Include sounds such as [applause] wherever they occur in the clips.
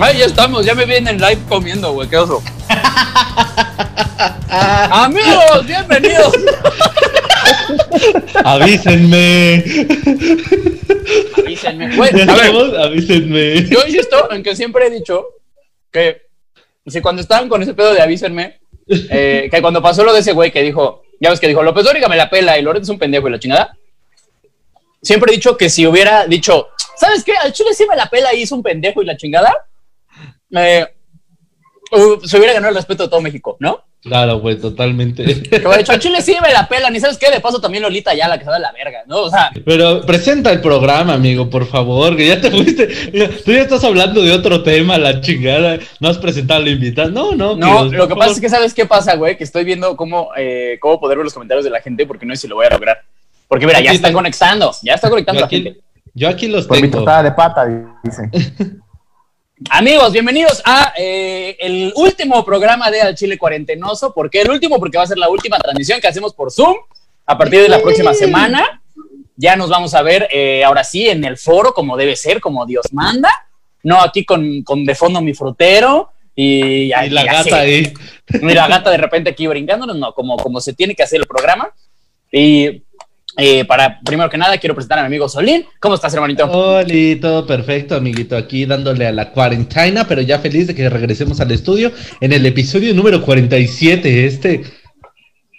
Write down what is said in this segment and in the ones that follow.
Ay, ya estamos, ya me vienen en live comiendo, güey, qué oso. [laughs] Amigos, bienvenidos. Avísenme. Avísenme. Güey, ¿Ya a ver? Avísenme. yo insisto en que siempre he dicho que si cuando estaban con ese pedo de avísenme, eh, que cuando pasó lo de ese güey que dijo, ya ves que dijo, López Dóriga me la pela y Loreto es un pendejo y la chingada, siempre he dicho que si hubiera dicho, ¿sabes qué? Al Chile sí me la pela y es un pendejo y la chingada, eh, uh, se hubiera ganado el respeto de todo México, ¿no? Claro, güey, totalmente. [laughs] Que hubiera dicho, al Chile sí me la pela, y ¿sabes qué? De paso también Lolita ya la que se va de la verga, ¿no? O sea, Pero presenta el programa, amigo, por favor, que ya te fuiste. Tú ya estás hablando de otro tema, la chingada. No has presentado al invitado. No, no. No, Dios, lo que pasa es que sabes qué pasa, güey, que estoy viendo cómo, eh, cómo poder ver los comentarios de la gente porque no sé si lo voy a lograr. Porque mira, ya Aquí está tengo- conectando, ya está conectando Yo la gente. aquí, yo aquí los Por mi tengo. tostada de pata, dice. [laughs] Amigos, bienvenidos a eh, el último programa de Al Chile Cuarentenoso. ¿Por qué el último? Porque va a ser la última transmisión que hacemos por Zoom a partir de la próxima semana. Ya nos vamos a ver eh, ahora sí en el foro, como debe ser, como Dios manda. No aquí con, con de fondo mi frutero y, Y la así. gata ahí. Mira, la gata de repente aquí brincándonos, no, como, como se tiene que hacer el programa. Y eh, para, primero que nada, quiero presentar a mi amigo Solín. ¿Cómo estás, hermanito? Oli, todo perfecto, amiguito. Aquí dándole a la cuarentena, pero ya feliz de que regresemos al estudio en el episodio número 47. Este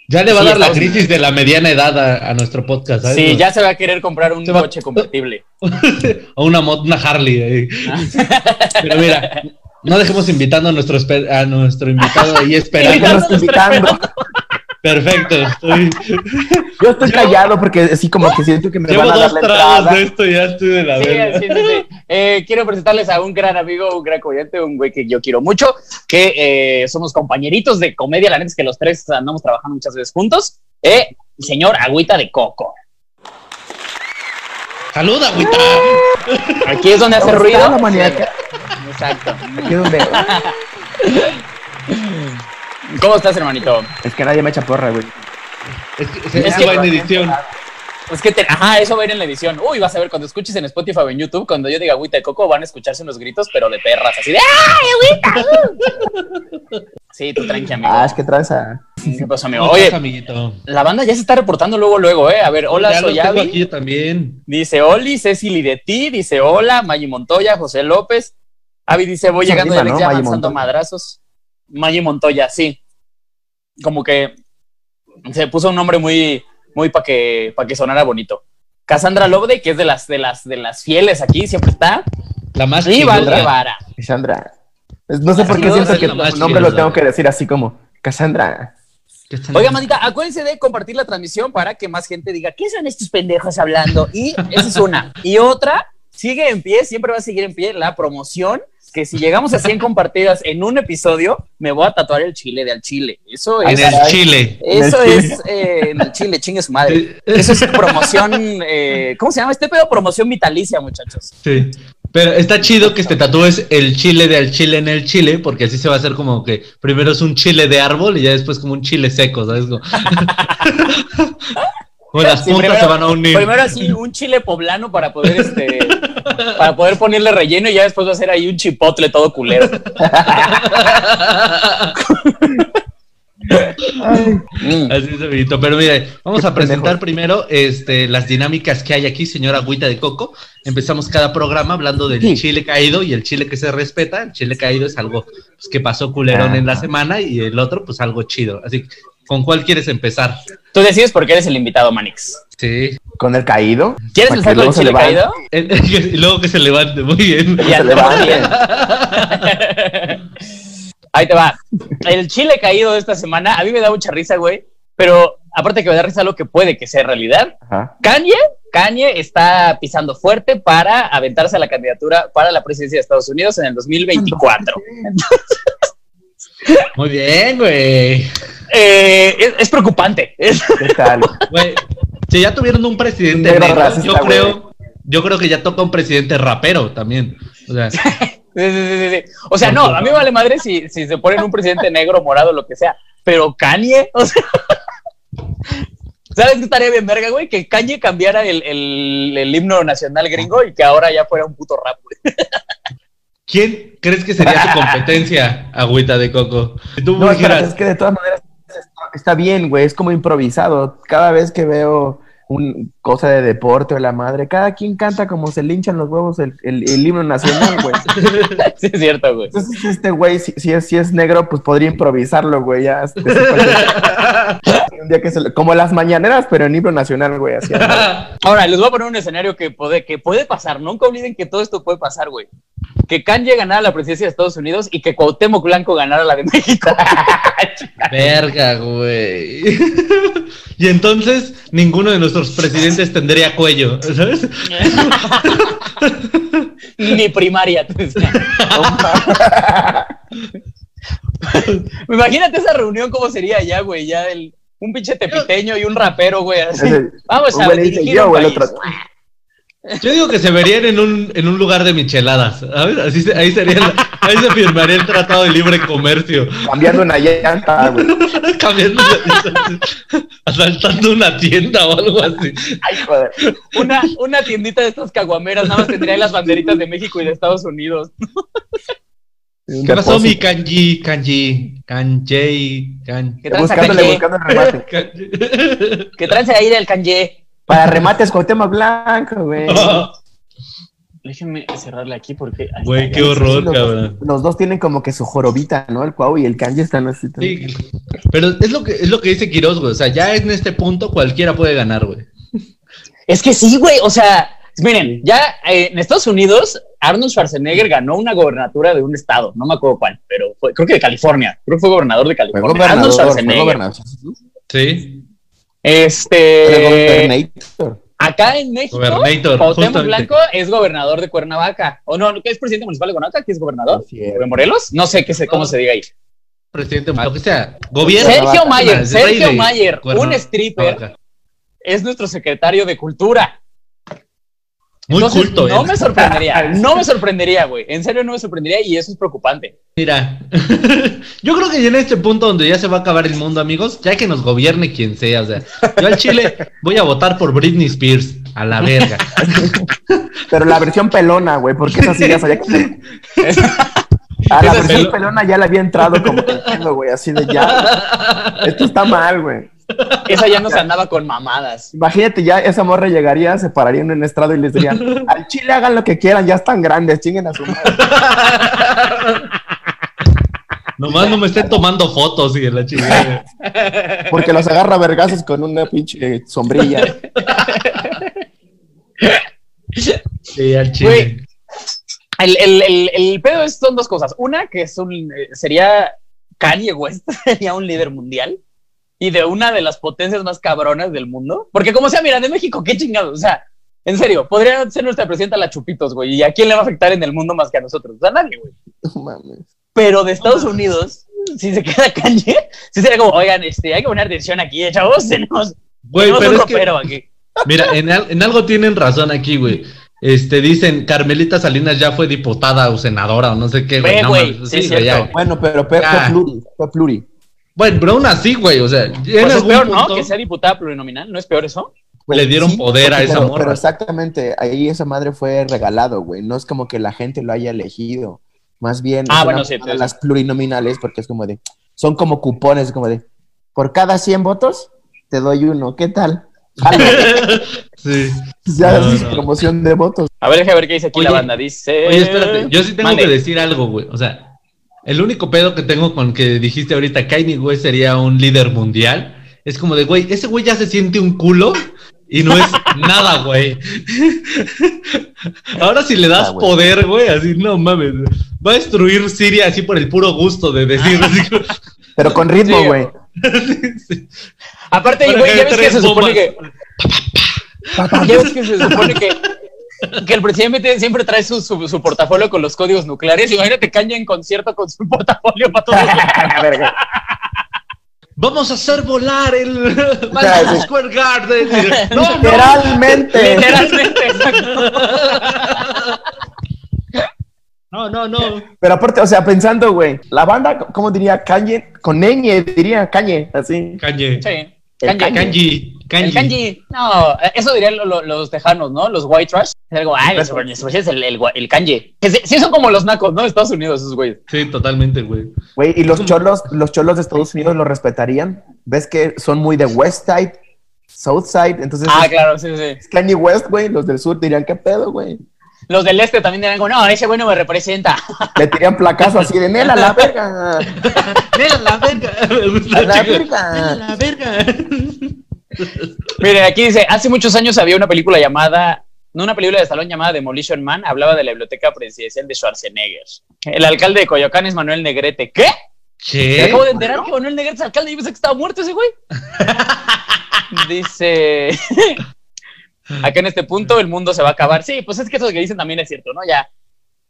ya le va Sí, a dar la crisis de la mediana edad a, a nuestro podcast. ¿sabes? Sí, ya se va a querer comprar un va- coche convertible. [laughs] o una, una Harley. ahí. Pero mira, no dejemos invitando a nuestro, a nuestro invitado ahí [laughs] esperando. Invitando. Perfecto. estoy- [laughs] Yo estoy callado porque así como que siento que me Llevo van a dar dos la tragos entrada. de esto y ya estoy de la Sí, verga. sí, sí, sí. Eh, quiero presentarles a un gran amigo, un gran comediante, un güey que yo quiero mucho, que eh, somos compañeritos de comedia, la neta es que los tres andamos trabajando muchas veces juntos. Eh, señor Agüita de Coco. ¡Saluda, agüita! Aquí es donde hace ¿Cómo ruido. la? Exacto. Aquí donde... [laughs] ¿Cómo estás, hermanito? Es que nadie me echa porra, güey. Es que, se- Es eso que- va en edición. Es que, te- ajá, eso va a ir en la edición. Uy, vas a ver cuando escuches en Spotify o en YouTube, cuando yo diga agüita de coco, van a escucharse unos gritos, pero de perras, así de ¡Ay, agüita! Sí, tú tranqui, amigo. Ah, es que tranza. ¿Qué pasó, amigo? ¿Cómo Oye, estás, amiguito? la banda ya se está reportando luego, luego, ¿eh? A ver, hola, ya soy los tengo Avi. aquí también. Dice Oli, Cecily de ti, dice hola, Maggie Montoya, José López. Avi dice, voy llegando del ¿no? ya Montoya. madrazos. Maggie Montoya, sí. Como que se puso un nombre muy, muy para que, pa' que sonara bonito. Cassandra Loveday, que es de las, de las, de las fieles aquí, siempre está. La más Y Val. Guevara. Cassandra. No sé por qué siento que tu nombre lo tengo que decir así como Cassandra. ¿Qué están- Oiga, mandita, acuérdense de compartir la transmisión para que más gente diga, ¿qué son estos pendejos hablando? Y esa es una. Y otra, sigue en pie, siempre va a seguir en pie la promoción, que si llegamos a 100 compartidas en un episodio, me voy a tatuar el chile de al chile. Eso En es... el Chile. Eso En el es eh, en el chile, chingue su madre. Eso es promoción, eh, ¿cómo se llama este pedo? Promoción vitalicia, muchachos. Sí. Pero está chido que te tatúes el chile de al chile en el chile, porque así se va a hacer como que primero es un chile de árbol y ya después como un chile seco, ¿sabes? Como, [laughs] las Sí, puntas primero- se van a unir. Primero así un chile poblano para poder este para poder ponerle relleno y ya después va a ser ahí un chipotle todo culero. Así es, amiguito. Pero mire, vamos Qué a presentar pendejo. primero este, las dinámicas que hay aquí, señora Agüita de Coco. Empezamos cada programa hablando del Sí. chile caído y el chile que se respeta. El chile caído es algo pues, que pasó culerón Ajá. en la semana y el otro, pues algo chido. Así que, ¿con cuál quieres empezar? Tú decides porque eres el invitado, Manix. Sí. Con el caído. ¿Quieres empezar con el chile caído? Y luego que se levante, muy bien. [laughs] Ya se te va levante. bien. [laughs] Ahí te va. El chile caído de esta semana, a mí me da mucha risa, güey. Pero aparte que me da risa lo que puede que sea realidad. Ajá. Kanye, Kanye está pisando fuerte para aventarse a la candidatura para la presidencia de Estados Unidos en el 2024. [laughs] Muy bien, güey. Eh, es, es preocupante. Es- [laughs] ¿Qué tal? Güey, si ya tuvieron un presidente Negro racista, yo güey. creo, yo creo que ya toca un presidente rapero también. O sea, Sí, sí, sí, sí. O sea, no, a mí me vale madre si, si se ponen un presidente negro, morado, lo que sea. Pero Kanye, o sea. [laughs] ¿Sabes qué estaría bien verga, güey? Que Kanye cambiara el, el- el himno nacional gringo y que ahora ya fuera un puto rap, güey. [laughs] ¿quién crees que sería su competencia, [laughs] agüita de coco? Si tú No, dijeras, es que de todas maneras está, bien, güey. Es como improvisado. Cada vez que veo un cosa de deporte o la madre, cada quien canta como se linchan los huevos el, el- el himno nacional, güey. [laughs] Sí, es cierto, güey. Entonces, este güey, si, si es, si es negro, pues podría improvisarlo, güey. Ya, este, [laughs] un día que se le- como las mañaneras, pero en himno nacional, güey. Así, [laughs] Ahora, les voy a poner un escenario que puede, que puede pasar. Nunca olviden que todo esto puede pasar, güey. Que Kanye ganara la presidencia de Estados Unidos y que Cuauhtémoc Blanco ganara la de México. [laughs] verga, güey. y entonces ninguno de nuestros presidentes tendría cuello, ¿sabes? Ni primaria. [laughs] Imagínate esa reunión, ¿cómo sería ya, güey? Ya el, un pinche tepiteño y un rapero, güey. así. Vamos un a dice dirigir yo, un güey, el país. otro- Yo digo que se verían en un, en un lugar de micheladas, ¿sabes? Así se- ahí, sería la- ahí se firmaría el Tratado de Libre Comercio. cambiando una llanta, güey. [laughs] Cambiando, asaltando una tienda o algo así. Ay, joder. Una, una tiendita de estas caguameras, nada más tendría ahí las banderitas de México y de Estados Unidos. ¿Qué pasó, mi kanji? Kanji, kanji, kan... ¿Qué tranza, Buscándole, Kanye? buscando [laughs] el remate. kanji. Que trance ahí del Kanye. Para remates con tema blanco, güey. [laughs] Déjenme cerrarle aquí porque. Güey, qué horror, los, cabrón. los dos tienen como que su jorobita, ¿no? El Cuau y el Kanji están así. Sí, pero es lo que es lo que dice Quiroz, güey. O sea, ya en este punto cualquiera puede ganar, güey. Es que sí, güey. O sea, miren, ya eh, en Estados Unidos, Arnold Schwarzenegger ganó una gobernatura de un estado. No me acuerdo cuál, pero fue, creo que de California. Creo que fue gobernador de Fue California. gobernador, Arnold fue Schwarzenegger. gobernador. Sí. Este. Acá en México, Cuauhtémoc. Blanco es gobernador de Cuernavaca. O no, ¿qué es presidente municipal de Cuernavaca? ¿Quién es gobernador? Así es. ¿O ¿De Morelos? No sé qué sé, cómo se diga ahí. Presidente, lo que sea. Gobierno. Sergio Mayer, Sergio Mayer, un stripper, es nuestro secretario de Cultura. Muy Entonces, culto, No me sorprendería, [laughs] no me sorprendería, güey. En serio, no me sorprendería y eso es preocupante. Mira, [laughs] yo creo que ya en este punto donde ya se va a acabar el mundo, amigos, ya que nos gobierne quien sea, o sea, yo al Chile voy a votar por Britney Spears, a la verga. [laughs] Pero la versión pelona, güey, porque esa sí ya sabía que. A la versión pelona ya le había entrado como güey, así de ya. Esto está mal, güey. Esa ya no se andaba con mamadas. Imagínate, ya esa morra llegaría, se pararía en un estrado y les dirían: [laughs] Al chile hagan lo que quieran, ya están grandes, chinguen a su madre. [laughs] Nomás no me estén tomando fotos y en la chingada. [laughs] Porque los agarra vergazos con una pinche sombrilla. Sí, al Güey. Chile. El, el, el, el pedo es, son dos cosas. Una, que es un, eh, sería Kanye West, sería un líder mundial y de una de las potencias más cabronas del mundo. Porque como sea, mira, de México, qué chingados. O sea, en serio, podría ser nuestra presidenta la Chupitos, güey. ¿Y a quién le va a afectar en el mundo más que a nosotros? A nadie, güey. No mames. Pero de Estados Unidos, si se queda Kanye, sí sería como, oigan, este, hay que poner atención aquí, eh, chavos. [laughs] Tenemos, Güey, tenemos pero un que, aquí. mira, en, al- en algo tienen razón aquí, güey. Este, dicen, Carmelita Salinas ya fue diputada o senadora o no sé qué, güey. No sí. Bueno, pero fue, fue Ah. pluri, fue pluri. Bueno, pero aún así, güey, o sea, Pues es peor, ¿no? Que sea diputada plurinominal, ¿no es peor eso? le dieron poder a esa pero, morra. Pero exactamente, ahí esa madre fue regalado, güey. No es como que la gente lo haya elegido. Más bien, Ah, bueno, sí, las plurinominales, porque es como de, son como cupones, como de, por cada 100 votos, te doy uno. ¿Qué tal? [laughs] Sí. [laughs] ya No, es no. promoción de votos. A ver, déjame ver qué dice aquí Oye, la banda. Dice. Oye, espérate, yo sí tengo que decir algo, güey. O sea, el único pedo que tengo con que dijiste ahorita, Kanye, güey, sería un líder mundial. Es como de, güey, ese güey ya se siente un culo y no es [laughs] nada, güey. Ahora si le das Ah, güey. poder, güey, así, no mames. Va a destruir Siria así por el puro gusto de decir. así como- Pero con ritmo, Sí, güey. [laughs] sí. Aparte, güey, ya ves que se supone bombas. que. Ya ves que se supone que. Que el presidente siempre trae su, su, su portafolio con los códigos nucleares. Imagínate Kanye en concierto con su portafolio para todos. [laughs] A ver, Vamos a hacer volar el. Madison Square Garden. [laughs] No, no. Literalmente. Literalmente, exacto. No, no, no. Pero aparte, o sea, pensando, güey, la banda, ¿cómo diría? Kanye, con ñ, diría Kanye, así. Kanye. Sí. El. Kanji. Kanji. El kanji. No, eso dirían lo- lo- los tejanos, ¿no? Los white trash. Es algo, ay, los es el, el, el kanji. Que sí, sí son como los nacos, ¿no? De Estados Unidos, esos güeyes. Sí, totalmente, güey. Güey, ¿y los cholos, los cholos de Estados Unidos lo respetarían? ¿Ves que son muy de West Side, South Side? Entonces, Ah, es- claro, sí, sí. es Kanye West, güey. Los del sur dirían, ¿qué pedo, güey? Los del este también dirán como, no, ese bueno me representa. Le tiran placazo así de, Nela, la verga. [laughs] ¡Mira la verga! Me A la verga. ¡Mira la verga! Miren, aquí dice, hace muchos años había una película llamada, no una película de salón llamada Demolition Man, hablaba de la biblioteca presidencial de Schwarzenegger. El alcalde de Coyoacán es Manuel Negrete. ¿Qué? Me ¿Qué? acabo de enterar que Manuel Negrete es alcalde y yo pensé que estaba muerto ese güey. [laughs] Dice, [laughs] acá en este punto el mundo se va a acabar. Sí, pues es que eso que dicen también es cierto, ¿no? Ya,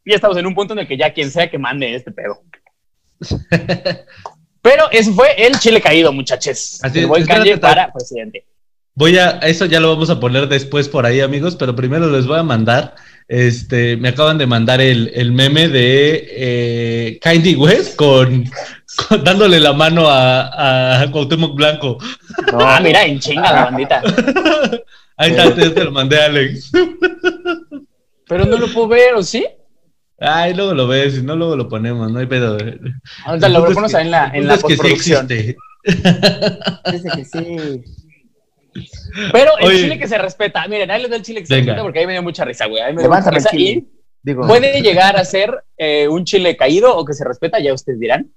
ya estamos en un punto en el que ya quien sea que mande este pedo. [laughs] Pero ese fue el chile caído, muchachos. Así el buen espérate, para presidente. Voy a, eso ya lo vamos a poner después por ahí, amigos, pero primero les voy a mandar, este, me acaban de mandar el, el meme de eh, Kanye West con, con- dándole la mano a, a Cuauhtémoc Blanco. No, Ah, mira, en chinga la [laughs] bandita. Ahí está, te, te lo mandé, Alex. [laughs] Pero no lo puedo ver, ¿o sí? Ay, luego lo ves, si no, luego lo ponemos, no hay pedo. Ahorita lo ponemos ahí en la, en la es que sí postproducción. existe. Dice que sí. Pero el Oye. chile que se respeta, miren, ahí les doy el chile que se Venga. respeta porque ahí me dio mucha risa, güey. Ahí me dio mucha risa chile. y Digo, puede llegar a ser eh, un chile caído o que se respeta, ya ustedes dirán.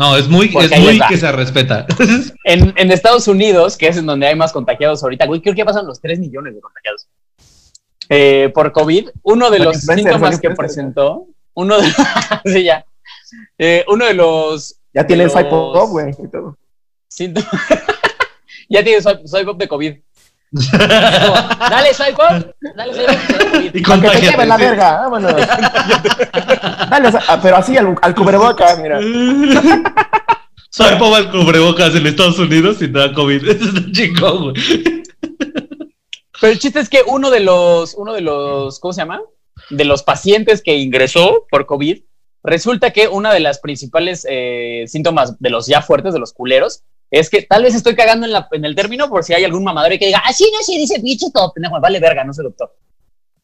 No, es muy, Porque es muy que se respeta. [laughs] En, en Estados Unidos, que es en donde hay más contagiados ahorita, güey, creo que ya pasan los 3 millones de contagiados. Eh, por COVID, uno de los influencers, síntomas que presentó, uno de, [laughs] sí, ya. Eh, uno de los ya tiene el los- güey. y todo. síntomas, [laughs] ya tiene swipe, swipe up de COVID. Dale up, dale COVID. [laughs] y Con que te la sí. verga, vámonos. [laughs] Dale, pero así al, al cubrebocas, mira. [laughs] Soy Pau al cubrebocas en Estados Unidos y te da COVID. Eso está chico, güey. Pero el chiste es que uno de los, uno de los, ¿cómo se llama? De los pacientes que ingresó por COVID, resulta que una de las principales eh, síntomas de los ya fuertes, de los culeros, es que tal vez estoy cagando en, la- en el término por si hay algún mamador que diga, ah, sí, no, sí, dice bicho todo, pendejo, vale verga, no soy doctor.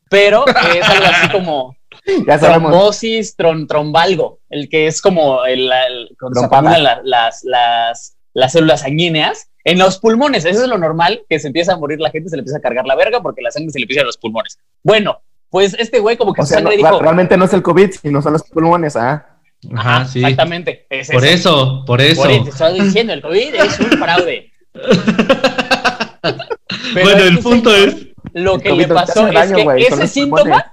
Pero eh, es algo así como [laughs] Ya sabemos. trombosis tron, trombalgo, el que es como el, el- cuando se la- las, las, las células sanguíneas en los pulmones. Eso es lo normal, que se empieza a morir la gente, se le empieza a cargar la verga porque la sangre se le empieza a los pulmones. Bueno, pues este güey como que O su sea, sangre dijo, realmente no es el COVID, sino son los pulmones, ah. Ajá, sí. exactamente, es Por eso, por eso. Por eso te estoy diciendo, el COVID es un fraude. [laughs] Pero bueno, el punto señor, es. Lo que le pasó es daño, que ese síntoma, pulmones.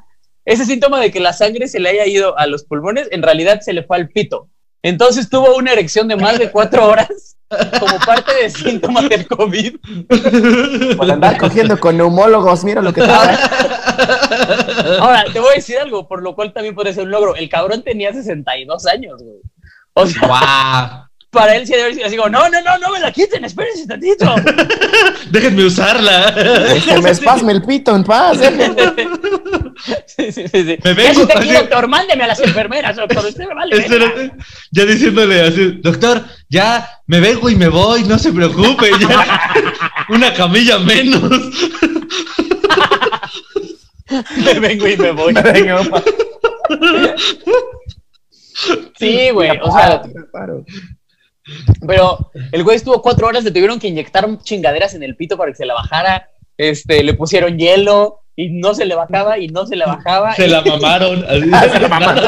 ese síntoma de que la sangre se le haya ido a los pulmones, en realidad se le fue al pito. Entonces tuvo una erección de más de cuatro horas como parte de síntomas del COVID. Por andar cogiendo con neumólogos, mira lo que pasa. Ahora, te voy a decir algo, por lo cual también puede ser un logro. El cabrón tenía 62 años, güey. O sea, ¡Guau! para él sí debe haber sido así como, no, no, no, no me la quiten, espérense tantito. [laughs] Déjenme usarla. Que me espasme el pito en paz. eh. [laughs] [laughs] Sí, sí, sí. sí. Me ¿Qué vengo usted aquí, doctor? Mándeme a las enfermeras, doctor. Usted me vale. verga. Espérate, ya diciéndole así, doctor, ya me vengo y me voy, no se preocupe, ya. [laughs] Una camilla menos. [laughs] Me vengo y me voy. Sí, güey. O sea, pero el güey estuvo cuatro horas, le tuvieron que inyectar chingaderas en el pito para que se la bajara. Este, le pusieron hielo y no se le bajaba y no se le bajaba. Se la [laughs] mamaron. así. [laughs] Ah, se la mamaron.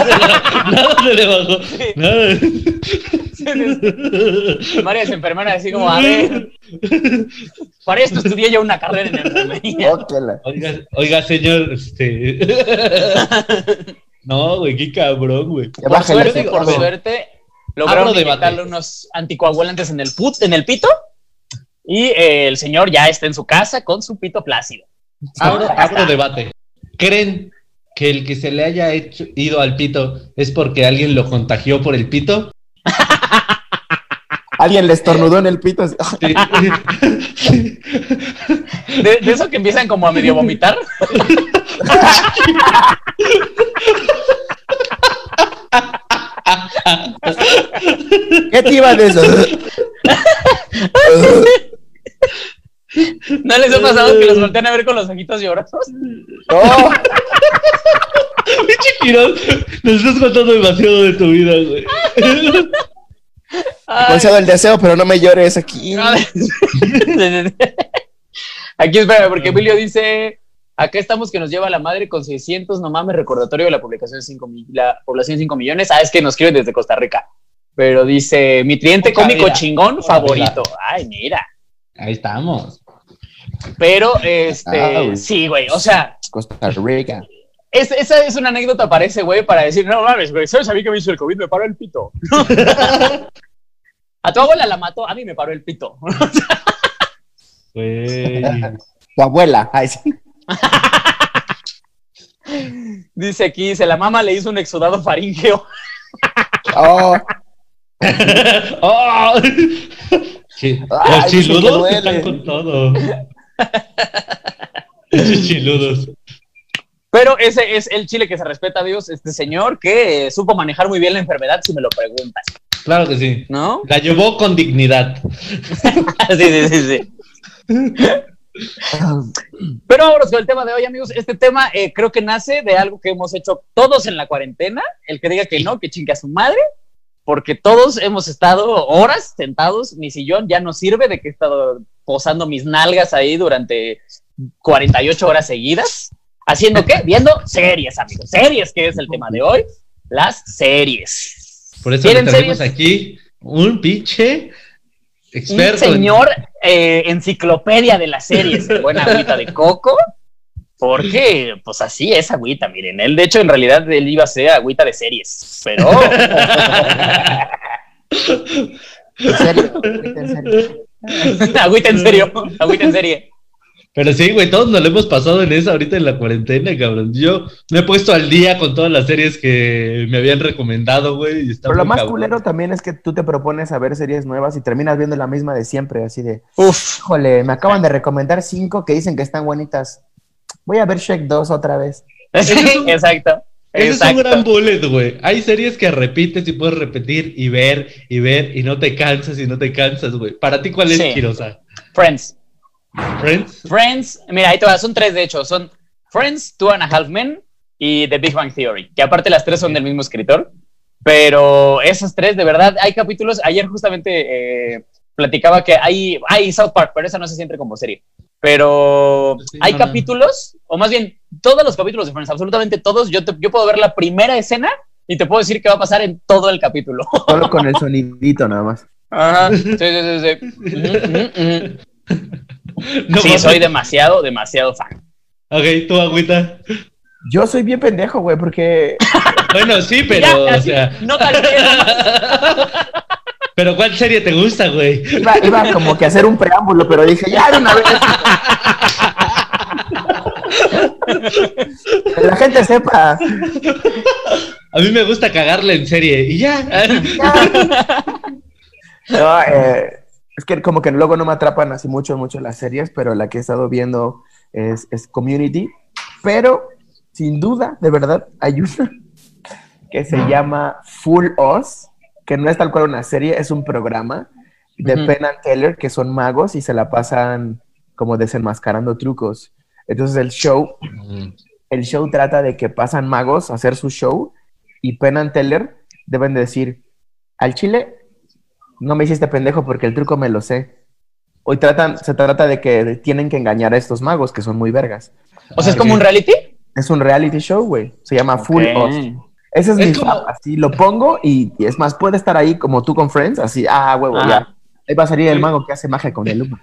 Nada se le bajó. Nada. Varias enfermeras así como, a ver, para esto estudié yo una carrera en enfermería. Oiga, oiga, señor, este. [laughs] No, güey, qué cabrón, güey. Por bájale suerte, por suerte, lograron inyectarle unos anticoagulantes en el, put, en el pito y eh, el señor ya está en su casa con su pito plácido. Abro, abro debate. ¿Creen que el que se le haya hecho, ido al pito es porque alguien lo contagió por el pito? [laughs] Alguien le estornudó en el pito. Sí. [laughs] De, de eso que empiezan como a medio vomitar. ¿Qué te iba de eso? [laughs] [laughs] ¿No les ha pasado que los voltean a ver con los ojitos llorosos? No, [laughs] Pinche Quiroz, nos estás contando demasiado de tu vida, güey. Concedo el deseo, pero no me llores aquí. [laughs] Aquí espera, porque Emilio dice, acá estamos que nos lleva la madre con 600, no mames, recordatorio de la publicación de 5 mil- la población de 5 millones. Ah, es que nos escriben desde Costa Rica. Pero dice, mi cliente cómico vida. chingón Puta favorito. Ay, mira. Ahí estamos. Pero, este, Ah, güey. sí, güey, o sea, Costa Rica. es- esa es una anécdota para ese güey para decir, no mames, güey, ¿sabes a mí que me hizo el COVID? Me paró el pito. [laughs] a tu abuela la mató, a mí me paró el pito. Güey. Tu abuela. Ay, sí. [laughs] Dice aquí, dice, la mamá le hizo un exudado faríngeo. Oh, [laughs] ¡Oh! Sí, Ay, Los que chiludos están con todo. [laughs] Esos chiludos. Pero ese es el chile que se respeta a Dios, este señor que eh, supo manejar muy bien la enfermedad, si me lo preguntas, Claro que sí. ¿no? La llevó con dignidad. [laughs] sí, sí, sí, sí. Pero vámonos con el tema de hoy, amigos. Este tema eh, creo que nace de algo que hemos hecho todos en la cuarentena. El que diga que no, que chingue a su madre, porque todos hemos estado horas sentados. Mi sillón ya no sirve de que he estado posando mis nalgas ahí durante 48 horas seguidas. ¿Haciendo qué? Viendo series, amigos. Series, que es el tema de hoy. Las series. Por eso le ¿Quieren tenemos series? aquí un pinche Un experto. en- señor eh, enciclopedia de las series, buena agüita de coco, porque pues así es agüita, miren, él de hecho en realidad él iba a ser agüita de series, pero en serio, en serio. [laughs] agüita en serio, agüita en serie. Pero sí, güey, todos nos lo hemos pasado en eso ahorita en la cuarentena, cabrón. Yo me he puesto al día con todas las series que me habían recomendado, güey. y está Pero lo más cabrón. culero también es que tú te propones a ver series nuevas y terminas viendo la misma de siempre, así de, Uf, híjole, me acaban de recomendar cinco que dicen que están bonitas. Voy a ver Shrek 2 otra vez. [laughs] es un- exacto. Ese es un gran bullet, güey. Hay series que repites y puedes repetir y ver y ver y no te cansas y no te cansas, güey. ¿Para ti cuál es, Sí. Kirosa? Friends. ¿Friends? Friends, mira, ahí te va, son tres de hecho, son Friends, Two and a Half Men y The Big Bang Theory, que aparte las tres son del mismo escritor, pero esas tres, de verdad, hay capítulos, ayer justamente eh, platicaba que hay, hay South Park, pero esa no se siente como serie, pero Sí, hay no, no. capítulos, o más bien, todos los capítulos de Friends, absolutamente todos, yo, te- yo puedo ver la primera escena y te puedo decir qué va a pasar en todo el capítulo. [laughs] Solo con el sonidito nada más. Ajá, sí, sí, sí, sí. No Sí, soy demasiado, demasiado fan. Ok, tú, agüita. Yo soy bien pendejo, güey, porque [laughs] Bueno, sí, pero, Ya, o así, sea, no califica. [laughs] pero ¿cuál serie te gusta, güey? iba, iba como que a hacer un preámbulo, pero dije, ya de una vez. Que la gente sepa. A mí me gusta cagarle en serie y ya. No, eh, es que como que luego no me atrapan así mucho, mucho las series, pero la que he estado viendo es, es Community. Pero, sin duda, de verdad, hay una que se llama Full Us, que no es tal cual una serie, es un programa de Ujú. Penn and Teller, que son magos y se la pasan como desenmascarando trucos. Entonces el show, el show trata de que pasan magos a hacer su show y Penn and Teller deben de decir, al chile, no me hiciste pendejo porque el truco me lo sé. Hoy tratan, se trata de que tienen que engañar a estos magos que son muy vergas. O sea, es como un reality. Es un reality show, güey. Se llama Full Ok. Ese es, Es mi como- fab, Así lo pongo y, y es más, puede estar ahí como tú con Friends, así, ah, huevo, ya. Ahí va a salir el mago que hace magia con el humo.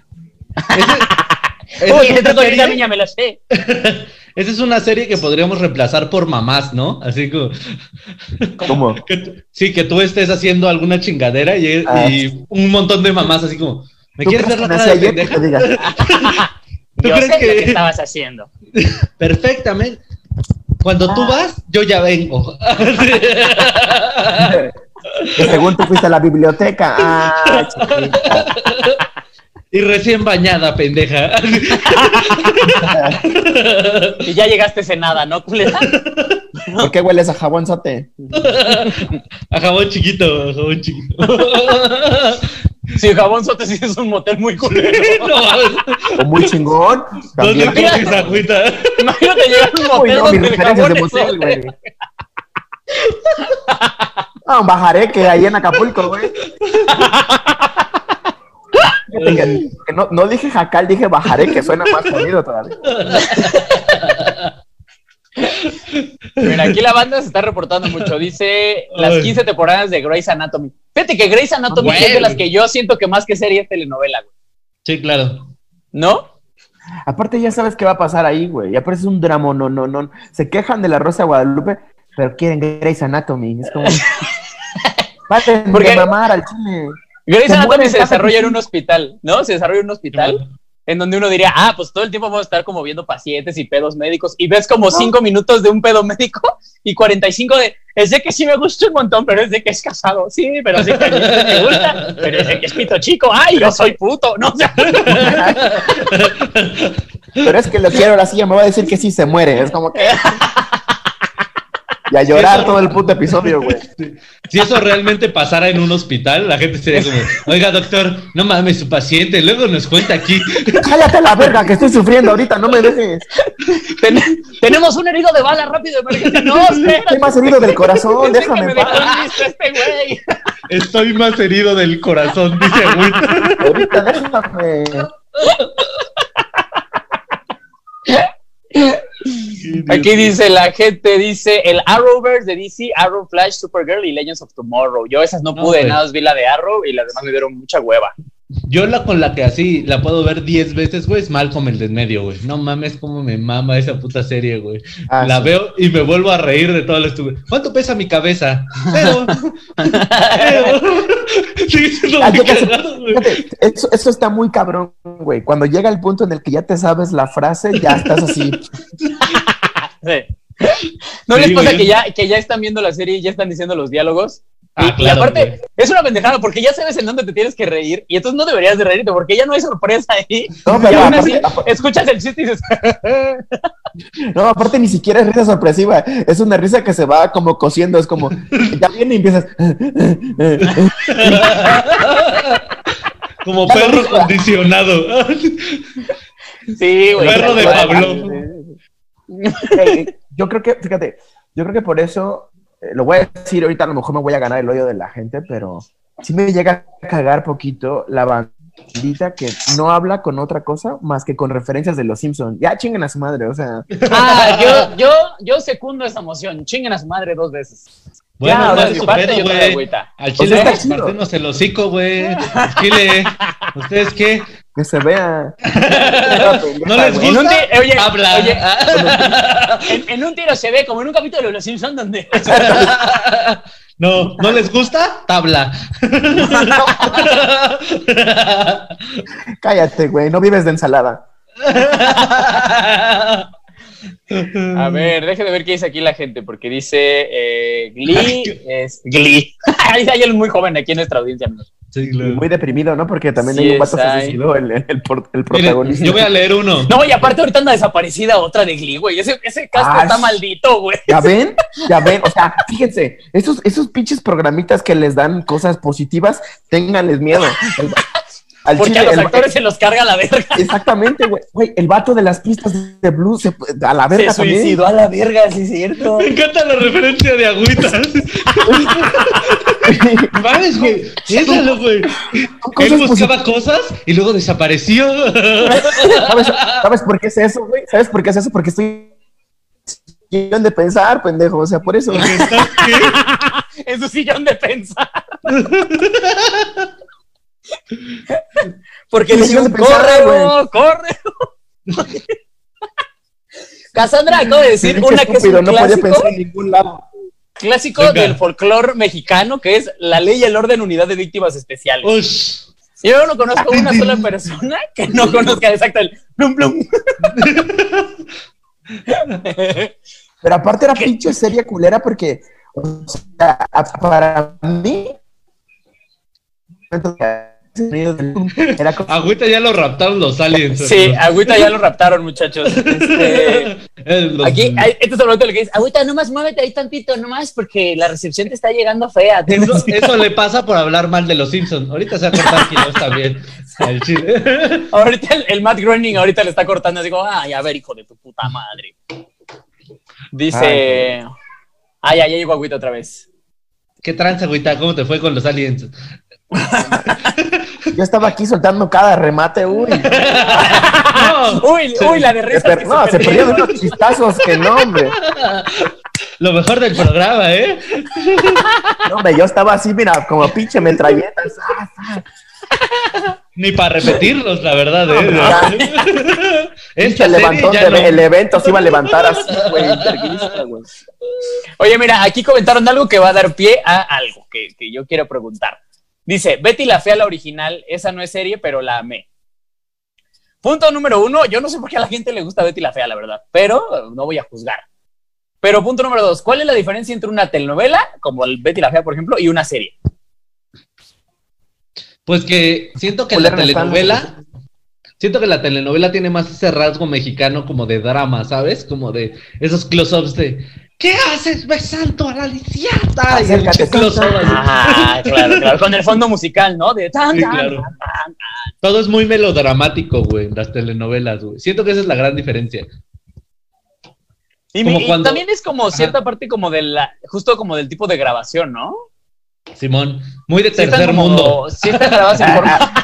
Esa Uy, es ese una truco también ya me lo sé. [laughs] Esa es una serie que podríamos reemplazar por mamás, ¿no? Así como. ¿Cómo? [laughs] que sí, que tú estés haciendo alguna chingadera y, Ah. y un montón de mamás así como. ¿Me ¿Tú quieres ver que la cara de ayer? pendeja? Que te diga, [laughs] ¿Tú Yo crees sé que- lo que estabas haciendo. Perfectamente. Cuando Ah. tú vas, yo ya vengo. [laughs] según tú fuiste a la biblioteca. Ah, y recién bañada, pendeja. [laughs] Y ya llegaste cenada, ¿no, culera? [laughs] ¿Por qué hueles a jabón sote? [laughs] A jabón chiquito, a jabón chiquito. [laughs] Sí, Jabón Sote sí es un motel muy culero. no, O muy chingón. ¿dónde coges agüita? Imagínate llegar a un Uy, motel no, donde el jabón de motel, güey. Ah, un bajareque ahí en Acapulco, güey. Que- que no, no dije jacal, dije bajareque, suena más jodido todavía. Mira, aquí la banda se está reportando mucho. Dice las Ay. 15 temporadas de Grey's Anatomy. Fíjate que Grey's Anatomy Güey. es de las que yo siento que más que serie es telenovela, güey. Sí, claro. ¿No? Aparte ya sabes qué va a pasar ahí, güey. Ya parece un drama, no, no, no. Se quejan de la Rosa de Guadalupe, pero quieren Grey's Anatomy. Es como... [laughs] Paten Porque- de mamar al chile. Grey's Anatomy se desarrolla en un hospital, ¿no? Se desarrolla en un hospital en donde uno diría, ah, pues todo el tiempo vamos a estar como viendo pacientes y pedos médicos y ves como cinco minutos de un pedo médico y 45 de, es de que sí me gusta un montón, pero es de que es casado, sí, pero sí que a mí sí me gusta, pero es de que es pito chico, ay, yo soy puto, no, o [laughs] sea, Pero es que lo quiero, la silla me va a decir que sí se muere. Es como que... [laughs] Y a llorar todo el puto episodio, güey. [laughs] Si eso realmente pasara en un hospital, la gente sería como, oiga, doctor, no mames, su paciente, luego nos cuenta aquí. [laughs] Cállate a la verga que estoy sufriendo ahorita, no me dejes. ten- tenemos un herido de bala rápido, emergencia, no. Estoy más herido del corazón, déjame en paz. este güey. Estoy más herido del corazón, dice. Ahorita déjame. Aquí dice la gente, dice el Arrowverse de DC, Arrow Flash, Supergirl y Legends of Tomorrow. Yo esas no No, pude, güey. nada más vi la de Arrow y las demás me dieron mucha hueva. Yo la con la que así la puedo ver 10 veces, güey, es Malcolm el de en medio, güey. No mames cómo me mama esa puta serie, güey. Ah, la sí. veo y me vuelvo a reír de todo lo estúpido. ¿Cuánto pesa mi cabeza? Cero. [laughs] Cero. [laughs] Sigue siendo Ah, cagado. Fíjate, eso, eso está muy cabrón, güey. Cuando llega el punto en el que ya te sabes la frase, ya estás así. [laughs] Sí. ¿No Sí, les pasa que ya, que ya están viendo la serie y ya están diciendo los diálogos? Ah, y, y claro, aparte, güey. es una pendejada porque ya sabes en dónde te tienes que reír y entonces no deberías de reírte porque ya no hay sorpresa ahí. No, y pero aún aparte, así, escuchas el chiste y dices, [laughs] no, aparte ni siquiera es risa sorpresiva. Es una risa que se va como cosiendo. Es como, ya viene y empiezas. [laughs] Como [laughs] perro condicionado. sí, güey. Perro de. Pablo. Yo creo que, fíjate, yo creo que por eso, lo voy a decir ahorita, a lo mejor me voy a ganar el odio de la gente, pero sí me llega a cagar poquito la bandita que no habla con otra cosa más que con referencias de los Simpsons. Ya chinguen a su madre, o sea. Ah, yo, yo, yo secundo esa moción. Chinguen a su madre dos veces. Bueno, Ya, no güey. Al chile, está chido. partirnos el hocico, güey. Al Chile, ¿ustedes qué? [laughs] Que se vea. [laughs] ¿No les En un gusta? oye, Habla. oye, [laughs] en, en un tiro se ve como en un capítulo de Los Simpsons donde No, ¿no les gusta? Tabla. Cállate, güey, no vives de ensalada. A ver, deje de ver qué dice aquí la gente, porque dice eh, Glee [laughs] es Glee. [laughs] Hay alguien muy joven aquí en nuestra audiencia. Sí, claro. muy deprimido, ¿no? Porque también Sí, hay un vato que suicidó, el, el, por- el Miren, protagonista. yo voy a leer uno. No, y aparte ahorita anda desaparecida otra de Glee, güey. Ese, ese cast Ah, está maldito, güey. ¿Ya [laughs] ven? ¿Ya ven? O sea, fíjense, esos, esos pinches programitas que les dan cosas positivas, ténganles miedo. Al Porque chile, a los el- actores se los carga la verga. [laughs] Exactamente, güey. Güey, el vato de las pistas de blues se- a la verga Se también. suicidó a la verga, sí es cierto. Me encanta la referencia de agüitas. [laughs] ¿Vales, güey? Piénsalo, güey. cosas Él buscaba cosas y luego desapareció. ¿Sabes, ¿Sabes por qué es eso, güey? ¿Sabes por qué es eso? Porque estoy de pensar, pendejo. O sea, por eso. En su sillón de pensar. [laughs] Porque le digo, [laughs] de pensar, corre, corre. Cassandra acaba de decir una que es un no podía clásico, pensar en ningún lado. clásico Venga. del folclore mexicano, que es la ley y el orden unidad de víctimas especiales. Ush. Yo no conozco una sola persona que no conozca exacto el plum plum. [laughs] Pero aparte era pinche serie culera porque, o sea, a- para mí. Era como- [laughs] Agüita ya lo raptaron los aliens. Sí, agüita ya lo raptaron, muchachos. Este, [laughs] los- aquí, hay- este es el momento en el que dice, agüita, nomás muévete ahí tantito, nomás, porque la recepción te está llegando fea. Eso, eso le [laughs] pasa por hablar mal de los Simpsons. Ahorita se va a cortar kilos también. Chile. Ahorita el, el Matt Groening ahorita le está cortando así como, ay, a ver, hijo de tu puta madre. Dice, ay, ya, ya llegó agüita otra vez. ¿Qué tranza, agüita? ¿Cómo te fue con los aliens? Yo estaba aquí soltando cada remate, uy. [laughs] No, Uy, uy, la de Se risas per- que no, se perdió. perdieron unos chistazos que no, hombre. lo mejor del programa, ¿eh? No, hombre, yo estaba así, mira, como pinche metralletas. Ni para repetirlos, la verdad, ¿eh? Pinche Esta serie levantón ya de- no- El evento se iba a levantar así, güey. Oye, mira, aquí comentaron algo que va a dar pie a algo que, que yo quiero preguntar. Dice, Betty la Fea, la original, esa no es serie, pero la amé. Punto número uno, yo no sé por qué a la gente le gusta Betty la Fea, la verdad, pero eh, no voy a juzgar. Pero punto número dos, ¿cuál es la diferencia entre una telenovela, como el Betty la Fea, por ejemplo, y una serie? Pues que siento que la Culero, están- telenovela, siento que la telenovela tiene más ese rasgo mexicano como de drama, ¿sabes? Como de esos close-ups de ¿Qué haces besando a la el Acércate. Ah, claro, claro, con el fondo musical, ¿no? De tan, Sí, tan, claro. tan, tan. Todo es muy melodramático, güey, en las telenovelas, güey. Siento que esa es la gran diferencia. Y, Como mi- y cuando- también es como cierta parte como de la, justo como del tipo de grabación, ¿no? Simón, muy de Sí están tercer como- mundo. Sí están grabadas en forma... [laughs]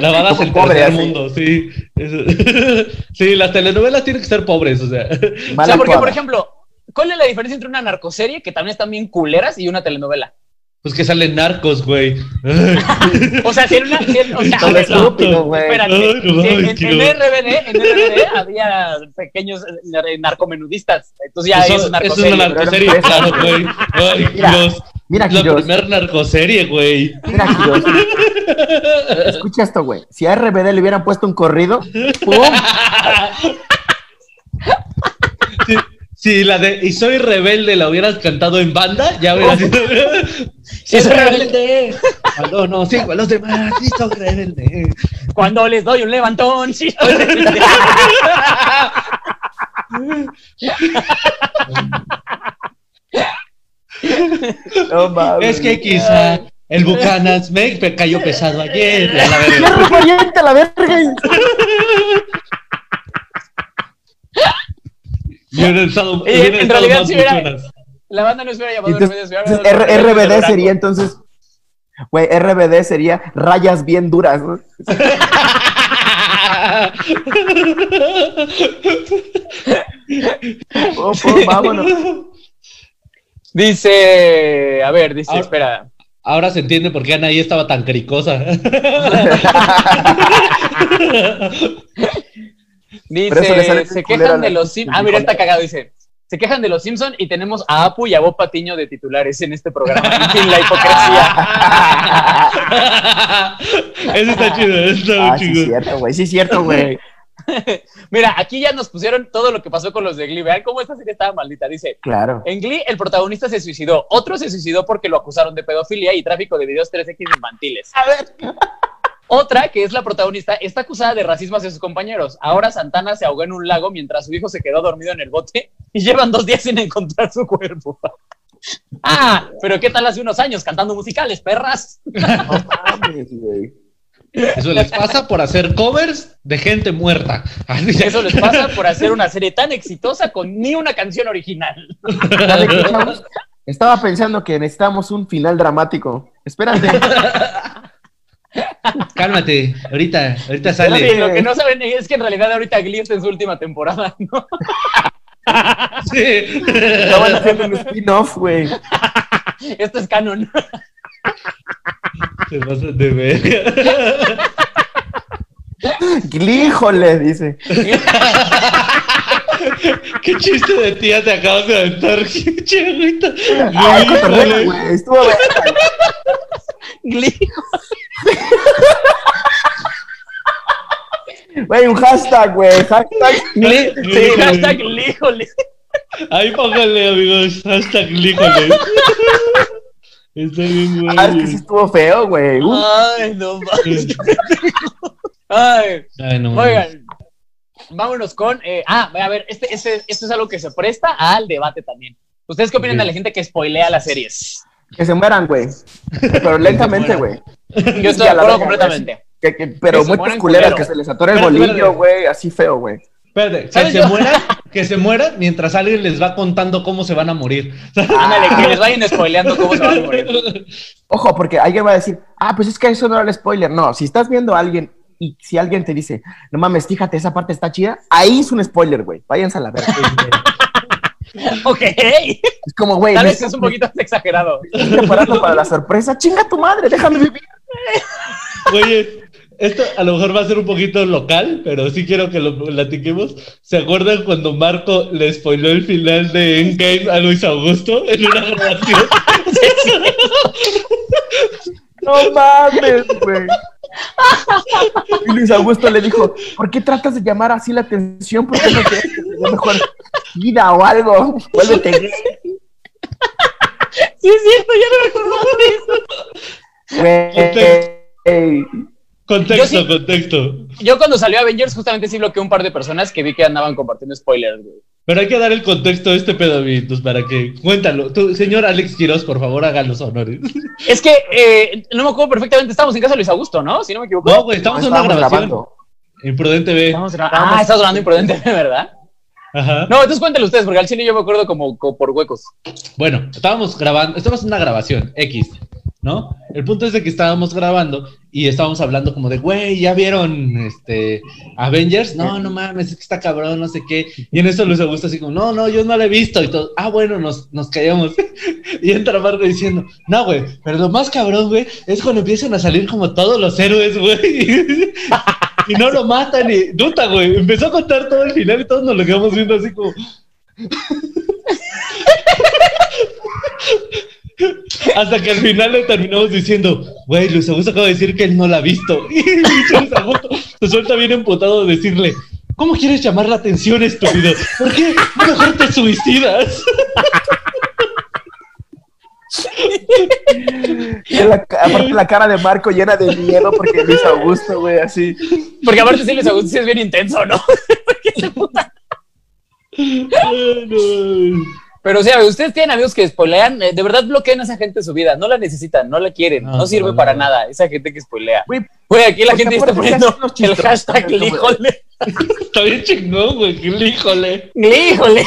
Grabadas en pobre, tercer así. mundo, sí. Eso- [laughs] sí, las telenovelas tienen que ser pobres, o sea. O sea, porque, por ejemplo, ¿cuál es la diferencia entre una narcoserie, que también están bien culeras, y una telenovela? Pues que salen narcos, güey. [laughs] O sea, si en una... si en- o sea, Todo estúpido, güey. espérate. No Si en, RBD, en RBD había pequeños eh, nar- narcomenudistas. Entonces ya Eso, es eso una es narcoserie. una narcoserie, Pero claro, güey. Ay, [laughs] Mira, Dios. Mira, La primer narcoserie, güey. mira, Quiroz. [laughs] Escucha esto, güey. Si a RBD le hubieran puesto un corrido, ¡pum! Si, la de Y soy rebelde la hubieras cantado en banda, ya hubiera sido. [laughs] [laughs] Sí, soy rebelde. Cuando no sigo a los demás, sí soy rebelde. Cuando les doy un levantón, sí. [laughs] No mames. Es que quizá el Bucanas me cayó pesado ayer. A la verga. ¡Fierro pariente a la verga! Y hubiera estado- Y hubiera en realidad más sí hubiera-. La banda no se hubiera llamado Entonces, RBD, entonces, RBD sería entonces. Güey, RBD sería rayas bien duras, ¿no? Pum, [laughs] pum, vámonos. Dice, a ver, dice, Ahora- espera. Ahora se entiende por qué Anaí estaba tan cricosa. [laughs] [laughs] Dice, sale se quejan de los Simpsons. Ah, mira, está cagado, dice. Se quejan de los Simpsons y tenemos a Apu y a Bob Patiño de titulares en este programa. En fin, la hipocresía. [laughs] Eso está chido, eso está Ah, muy sí, es chido. cierto, güey. Sí, es cierto, güey. [laughs] Mira, aquí ya nos pusieron todo lo que pasó con los de Glee. Vean cómo esta serie estaba maldita. Dice, Claro. en Glee el protagonista se suicidó. Otro se suicidó porque lo acusaron de pedofilia y tráfico de videos 3X infantiles. A ver. Otra, que es la protagonista, está acusada de racismo hacia sus compañeros. Ahora Santana se ahogó en un lago mientras su hijo se quedó dormido en el bote y llevan dos días sin encontrar su cuerpo. [laughs] Ah, pero ¿qué tal hace unos años cantando musicales, perras? No [laughs] mames, güey. Eso les pasa por hacer covers de gente muerta. Eso les pasa por hacer una serie tan exitosa con ni una canción original. Estaba pensando que necesitamos un final dramático. Espérate. [laughs] [laughs] Cálmate, ahorita, ahorita Sí, sale. lo que no saben es que en realidad ahorita Glee está en su última temporada, ¿no? [laughs] Sí. Estaban haciendo un spin-off, güey. Esto es canon. Se pasan de verga. [laughs] Híjole, dice. [laughs] Qué chiste de tía te acabas de aventar. [laughs] Ay, cotorreo, güey. Estuvo. Glee. [laughs] Güey, un hashtag, güey. Hashtag. Sí, hashtag Glee, híjole. Ahí pónganle, amigos, hashtag líjole. Está bien, güey. Ah, es que sí estuvo feo, güey. Uh, Ay, no mames. Ay, Ay, no oigan, vámonos con. eh, ah, a ver, este, este, esto es algo que se presta al debate también. ¿Ustedes qué opinan de la gente que spoilea las series? que se mueran, güey. Pero lentamente, güey. Yo estoy de a la acuerdo completamente. Que, que- pero Que muy mueran culera, culero. que se les atore el Espérate, bolillo, güey. Así feo, güey. Espérate, que ¿Sabes se yo? muera, que se muera mientras alguien les va contando cómo se van a morir. Ándale, que les vayan spoileando cómo se van a morir. Ojo, porque alguien va a decir, ah, pues es que eso no era el spoiler. No, si estás viendo a alguien y si alguien te dice, no mames, fíjate, esa parte está chida, ahí es un spoiler, güey. Váyanse a la verga. [laughs] Ok. Es como, güey, Tal vez es un poquito exagerado. [laughs] estoy preparando para la sorpresa. Chinga tu madre, déjame vivir. Oye, esto a lo mejor va a ser un poquito local, pero sí quiero que lo platiquemos. ¿Se acuerdan cuando Marco le spoiló el final de Endgame a Luis Augusto en una grabación? [laughs] No mames, güey. Y Luis Augusto le dijo, ¿por qué tratas de llamar así la atención? ¿Por qué no te mejor vida o algo? Vuélvete gay. Sí, es cierto, ya no me acordaba de eso. Contexto, Yo sí- contexto. Yo cuando salió Avengers, justamente sí bloqueé un par de personas que vi que andaban compartiendo spoilers, güey. Pero hay que dar el contexto de este pedo, amiguitos, para que cuéntalo. Tú, señor Alex Quiroz, por favor, haga los honores. [laughs] Es que eh, no me acuerdo perfectamente, estábamos en casa de Luis Augusto, ¿no? Si no me equivoco. No, güey, estamos No, en una grabación. grabando. Imprudente B. Estamos gra- ah, estás hablando imprudente, ¿verdad? Ajá. No, entonces cuéntale ustedes, porque al cine yo me acuerdo como, como por huecos. Bueno, estábamos grabando, estábamos en una grabación, X, ¿no? El punto es de que estábamos grabando y estábamos hablando como de, güey, ¿ya vieron este Avengers? No, no mames, es que está cabrón, no sé qué. Y en eso Luis Augusto así como, no, no, yo no la he visto. Y todo, ah, bueno, nos, nos callamos. [laughs] y entra Marco diciendo, no, güey, pero lo más cabrón, güey, es cuando empiezan a salir como todos los héroes, güey. [laughs] y no lo matan y, puta, güey, empezó a contar todo el final y todos nos lo quedamos viendo así como... [laughs] Hasta que al final le terminamos diciendo, güey, Luis Augusto acaba de decir que él no la ha visto. [laughs] Y Luis Augusto se suelta bien emputado de decirle, ¿cómo quieres llamar la atención, estúpido? ¿Por qué mejor te suicidas? [laughs] Y la, aparte la cara de Marco llena de miedo porque Luis Augusto, güey, así. Porque aparte sí Luis Augusto sí es bien intenso, ¿no? [laughs] Ay, no. Pero o sea, ustedes tienen amigos que spoilean, eh, de verdad bloquean a esa gente de su vida, no la necesitan, no la quieren, no, No, sirve no, para no. nada, esa gente que spoilea. Güey, Güey, aquí la gente está poniendo el hashtag híjole. [laughs] Está bien chingón, güey, que híjole. Híjole.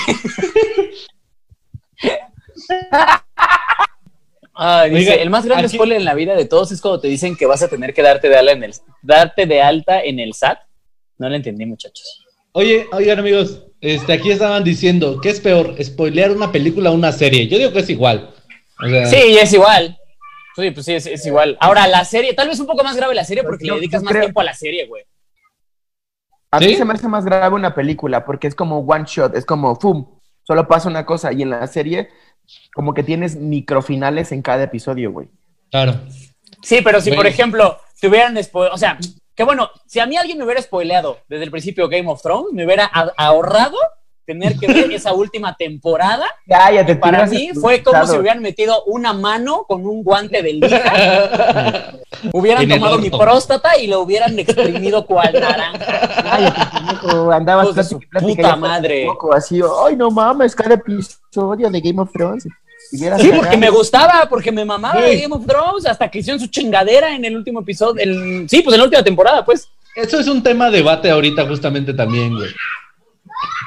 Ay, dice, Oiga, el más grande aquí- spoiler en la vida de todos es cuando te dicen que vas a tener que darte de, alta en el, darte de alta en el SAT. No lo entendí, muchachos. Oye, oigan amigos, este, aquí estaban diciendo, ¿qué es peor, spoilear una película o una serie? Yo digo que es igual. O sea, Sí, es igual. Sí, pues sí, es, es igual. Ahora, la serie, tal vez un poco más grave la serie porque Yo- le dedicas más creo- tiempo a la serie, güey. A ¿Sí? mí se me hace más grave una película porque es como one shot, es como, ¡fum! Solo pasa una cosa y en la serie como que tienes microfinales en cada episodio, güey. Claro. Sí, pero si, Güey. por ejemplo, te hubieran spoileado, o sea, que bueno, si a mí alguien me hubiera spoileado desde el principio Game of Thrones, me hubiera ahorrado tener que ver esa última temporada. [laughs] Cállate, Para te mí fue como si hubieran metido una mano con un guante de liga, [laughs] hubieran tomado mi próstata y lo hubieran exprimido cual naranja. [laughs] Cállate, andabas plática plática puta madre. Poco, así, ay, no mames, cada episodio de Game of Thrones. Sí, porque me gustaba, porque me mamaba. Game of Thrones hasta que hicieron su chingadera en el último episodio. el- sí, pues en la última temporada, pues. Eso es un tema de debate ahorita justamente también, güey.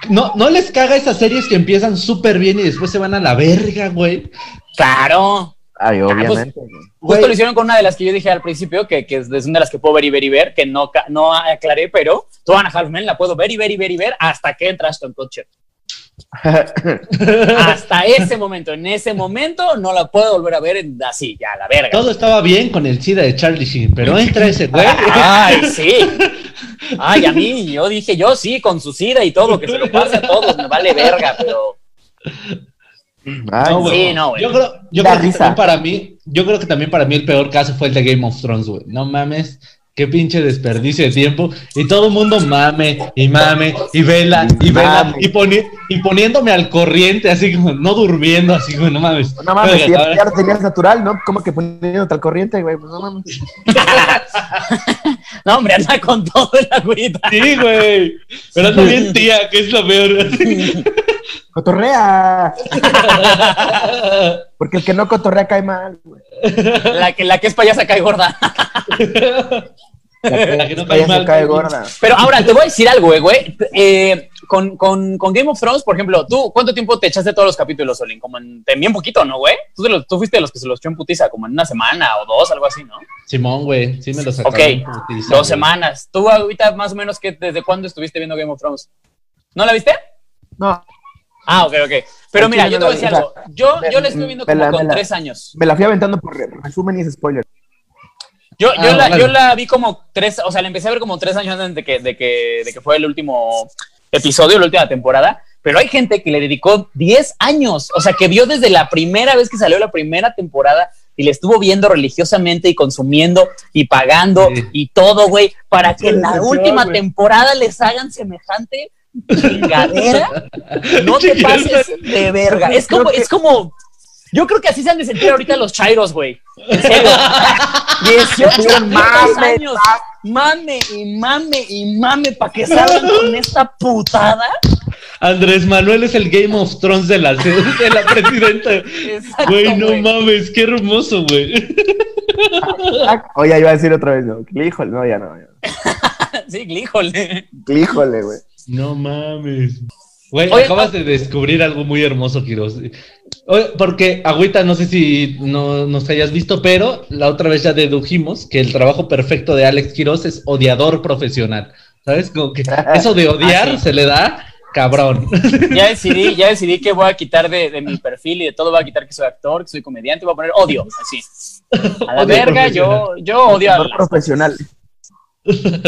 No, no les caga esas series que empiezan súper bien y después se van a la verga, güey. Claro. Ay, pues, obviamente. Justo lo hicieron con una de las que yo dije al principio, que, que es una de las que puedo ver y ver y ver, que no, no aclaré, pero Two and a Half Men la puedo ver y ver y ver y ver hasta que entra Ashton Kutcher. [laughs] Hasta ese momento. En ese momento no la puedo volver a ver en- así, ya, la verga. Todo estaba bien con el SIDA de Charlie Sheen, pero entra ese güey. [laughs] Ay, sí. [laughs] Ay, a mí, yo dije, yo sí, con su sida y todo, que se lo pase a todos, me vale verga, pero. Ay, No. Sí, no, güey. Yo creo, yo Da creo que risa. también para mí, yo creo que también para mí el peor caso fue el de Game of Thrones, güey. No mames, qué pinche desperdicio de tiempo. Y todo el mundo mame y mame y vela y vela y, poni- y poniéndome al corriente, así como no durmiendo, así como no mames. No mames, Oiga, si ya, ahora- ya lo tenías natural, ¿no? Como que poniéndote al corriente, güey. Pues no mames. [laughs] [laughs] No, hombre, anda con todo el agüita. Sí, güey. Pero ando bien tía, que es lo peor. [laughs] Cotorrea. Porque el que no cotorrea cae mal, güey. La que, la que es payasa cae gorda. [laughs] La que no cae se mal. cae gorda. Pero ahora te voy a decir algo, eh, güey. Eh, con, con, con Game of Thrones, por ejemplo, ¿tú cuánto tiempo te echaste todos los capítulos, Solín? Como en en bien poquito, ¿no, güey? Tú, los- fuiste de los que se los echó en putiza, como en una semana o dos, algo así, ¿no? Simón, güey, sí me lo sacó. Ok, dos semanas. ¿Tú ahorita más o menos que desde cuándo estuviste viendo Game of Thrones? ¿No la viste? No, Ah, ok, ok. Pero mira, yo te voy a decir algo. Yo, Me- yo la estuve viendo como la- con la- tres años. me la fui aventando por re- resumen y spoiler. Yo, yo, Ah, la, yo la vi como tres, o sea, la empecé a ver como tres años antes de que, de que, de que fue el último episodio, la última temporada. Pero hay gente que le dedicó 10 años, o sea, que vio desde la primera vez que salió la primera temporada y le estuvo viendo religiosamente y consumiendo y pagando Sí. y todo, güey, para que en la última temporada les hagan semejante chingadera. [laughs] No te pases de verga. Es como, es como, yo creo que así se han de sentir ahorita los chairos, güey. En serio. 18 Estuvieron putos mame, años. Mame y mame y mame para que salgan con esta putada. Andrés Manuel es el Game of Thrones de la, de la presidenta. Exacto, Güey, no güey. mames, qué hermoso, güey. Oye, iba a decir otra vez, no. Híjole, no, ya no. ya. [laughs] Sí, híjole. Híjole, güey. No mames. Güey, Oye, acabas de descubrir algo muy hermoso, Quiroz. Porque, Agüita, no sé si no nos hayas visto, pero la otra vez ya dedujimos que el trabajo perfecto de Alex Quiroz es odiador profesional. ¿Sabes? Como que [laughs] eso de odiar Ah, sí. se le da cabrón. Ya [laughs] decidí, ya decidí que voy a quitar de, de mi perfil y de todo voy a quitar que soy actor, que soy comediante, voy a poner odio, así. A la Odio verga, yo, yo odio a profesional. sí,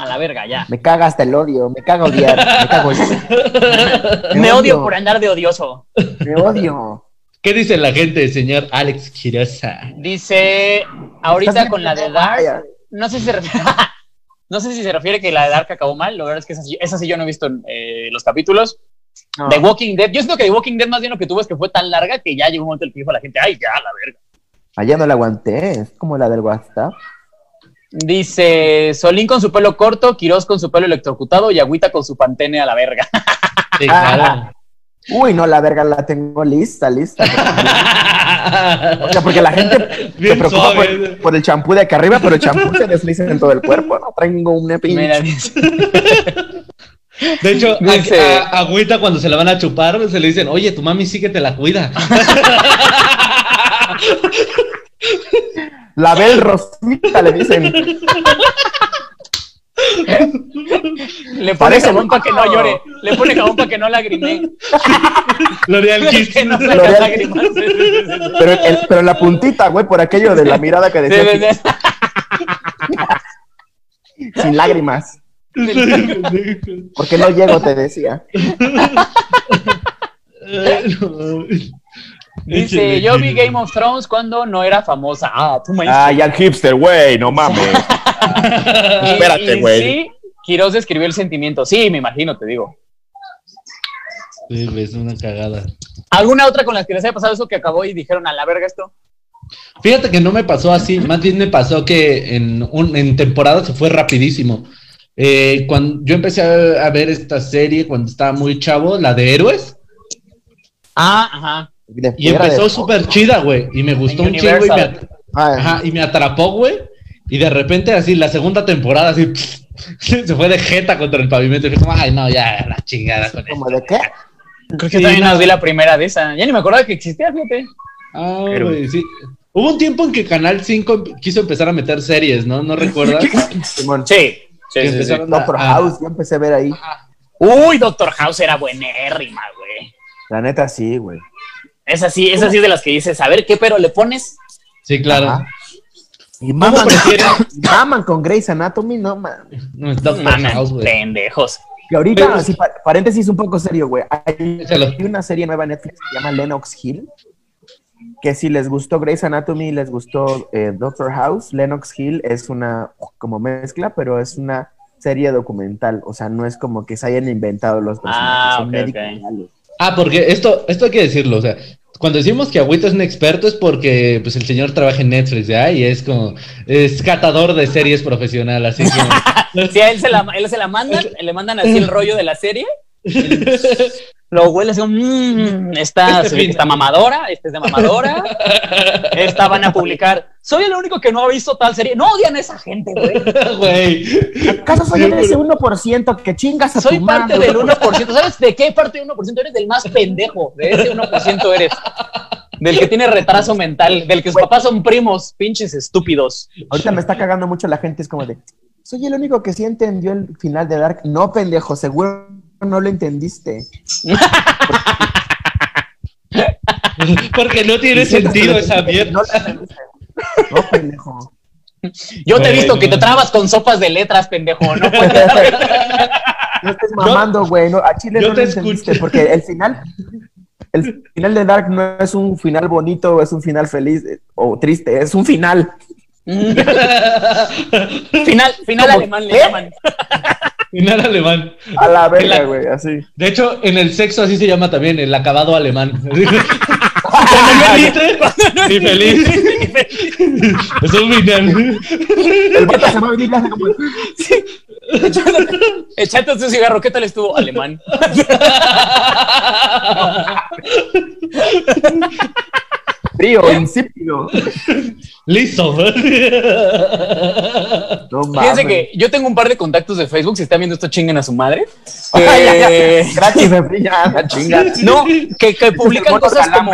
a la verga, ya. Me caga hasta el odio, me caga odiar, me cago en... [laughs] Me odio por andar de odioso. Me odio. ¿Qué dice la gente, señor Alex Quiroza? Dice, ahorita con la de Dark, vaya. no sé si se refiere, [laughs] no sé si se refiere que la de Dark acabó mal, la verdad es que esa, sí- esa sí yo no he visto eh, los capítulos. No. The Walking Dead, yo siento que The Walking Dead más bien lo que tuvo es que fue tan larga que ya llegó un momento en el que dijo la gente, ay, ya, la verga. Allá no la aguanté, es como la del WhatsApp. Dice, Solín con su pelo corto, Quirós con su pelo electrocutado y Agüita con su pantene a la verga. [laughs] Sí, claro. [laughs] Uy, no, la verga la tengo lista, lista. O sea, porque la gente [laughs] se preocupa por, por el champú de acá arriba, pero el champú se desliza en todo el cuerpo, ¿no? Traigo una pinche... De hecho, a- Dice- a, Agüita cuando se la van a chupar, se le dicen, oye, tu mami sí que te la cuida. La Bel Rosita, le dicen. le pone jabón para que no llore, le pone jabón para que no lagrime. L'Oreal Kiss. [laughs] que no lágrimas. Pero, el- pero en la puntita, güey, por aquello de la mirada que Sí, decía, sí, sí. [laughs] sin lágrimas. Porque no llego, te decía. [laughs] Dice, yo vi Game of Thrones cuando no era famosa. Ah, tú me Ah, ya el hipster, güey, no mames. [laughs] [laughs] Y- espérate, güey. Sí, Quiroz describió el sentimiento. Sí, me imagino, te digo. Sí, es una cagada. ¿Alguna otra con la que les haya pasado eso que acabó y dijeron a la verga esto? Fíjate que no me pasó así, más bien me pasó que en, un, en temporada se fue rapidísimo. Eh, cuando yo empecé a, a ver esta serie cuando estaba muy chavo, la de Héroes, Ah, ajá. De y empezó súper chida, güey, y me gustó En un chingo y me, Universal. at- Ah, ajá, y me atrapó, güey, y de repente así la segunda temporada así [laughs] se fue de jeta contra el pavimento y fue como, ay no, ya la chingada con ¿Como esto. de qué? Creo que Sí, también no. nos vi la primera de esa. Ya ni me acordaba que existía, fíjate. Ah, Pero- güey, sí. Hubo un tiempo en que Canal 5 quiso empezar a meter series, ¿no? ¿No recuerdas? [laughs] Simón. Sí. Sí, Que sí, a- Doctor a- House, yo empecé a ver ahí. Uy, Doctor House era buenérrima, güey. La neta, sí, güey. Esa sí, esa sí es de las que dices, a ver qué pero le pones. Sí, claro. Ajá. Y ¿Cómo maman, [laughs] maman con Grey's Anatomy, no mames. No, es House, güey. pendejos. Y ahorita, Pero- así, paréntesis un poco serio, güey. Hay una serie nueva en Netflix que se llama Lennox Hill. que si les gustó Grey's Anatomy, les gustó eh, Doctor House, Lennox Hill es una como mezcla, pero es una serie documental, o sea, no es como que se hayan inventado los personajes, Ah, son médicos reales. Ah, porque esto, esto hay que decirlo, o sea, cuando decimos que Agüito es un experto es porque pues el señor trabaja en Netflix, ¿ya? Y es como, es catador de series profesional, así que... [laughs] Si a él se la, él se la mandan, [laughs] le mandan así el rollo de la serie. [laughs] Lo huele así, como, "Mm, esta, [laughs] Este está mamadora, esta es de mamadora. [laughs] Esta van a publicar. Soy el único que no ha visto tal serie. No odian a esa gente, güey. [laughs] ¿Acaso soy de ese 1% que chingas a Soy tu parte madre? del 1%. ¿Sabes de qué parte del 1%? Eres del más pendejo. De ese 1% eres. Del que tiene retraso mental. Del que sus papás son primos. Pinches estúpidos. Ahorita me está cagando mucho la gente, es como de, soy el único que sí entendió el final de Dark. No, pendejo, seguro no lo entendiste. [laughs] Porque no tiene sentido esa mierda. No pendejo. Yo te he visto que te trabas con sopas de letras, pendejo. No puedes. [laughs] No estés mamando, güey. No, a Chile yo no te lo entendiste, porque el final, el final de Dark no es un final bonito, es un final feliz eh, o triste, es un final. [laughs] final final ¿Cómo alemán le qué? llaman. [laughs] Final alemán. A la verga, güey, así. De hecho, en el sexo así se llama también, el acabado alemán. [laughs] [laughs] Ni feliz. Es un final. El vato se va a venir y hace como, Echate un cigarro, ¿qué tal estuvo? Alemán. Frío, insípido. Listo. No Fíjense que yo tengo un par de contactos de Facebook, si están viendo esto, chinguen a su madre. [laughs] Eh, Gratis, ya, [laughs] chinga. no, que, que publican cosas como.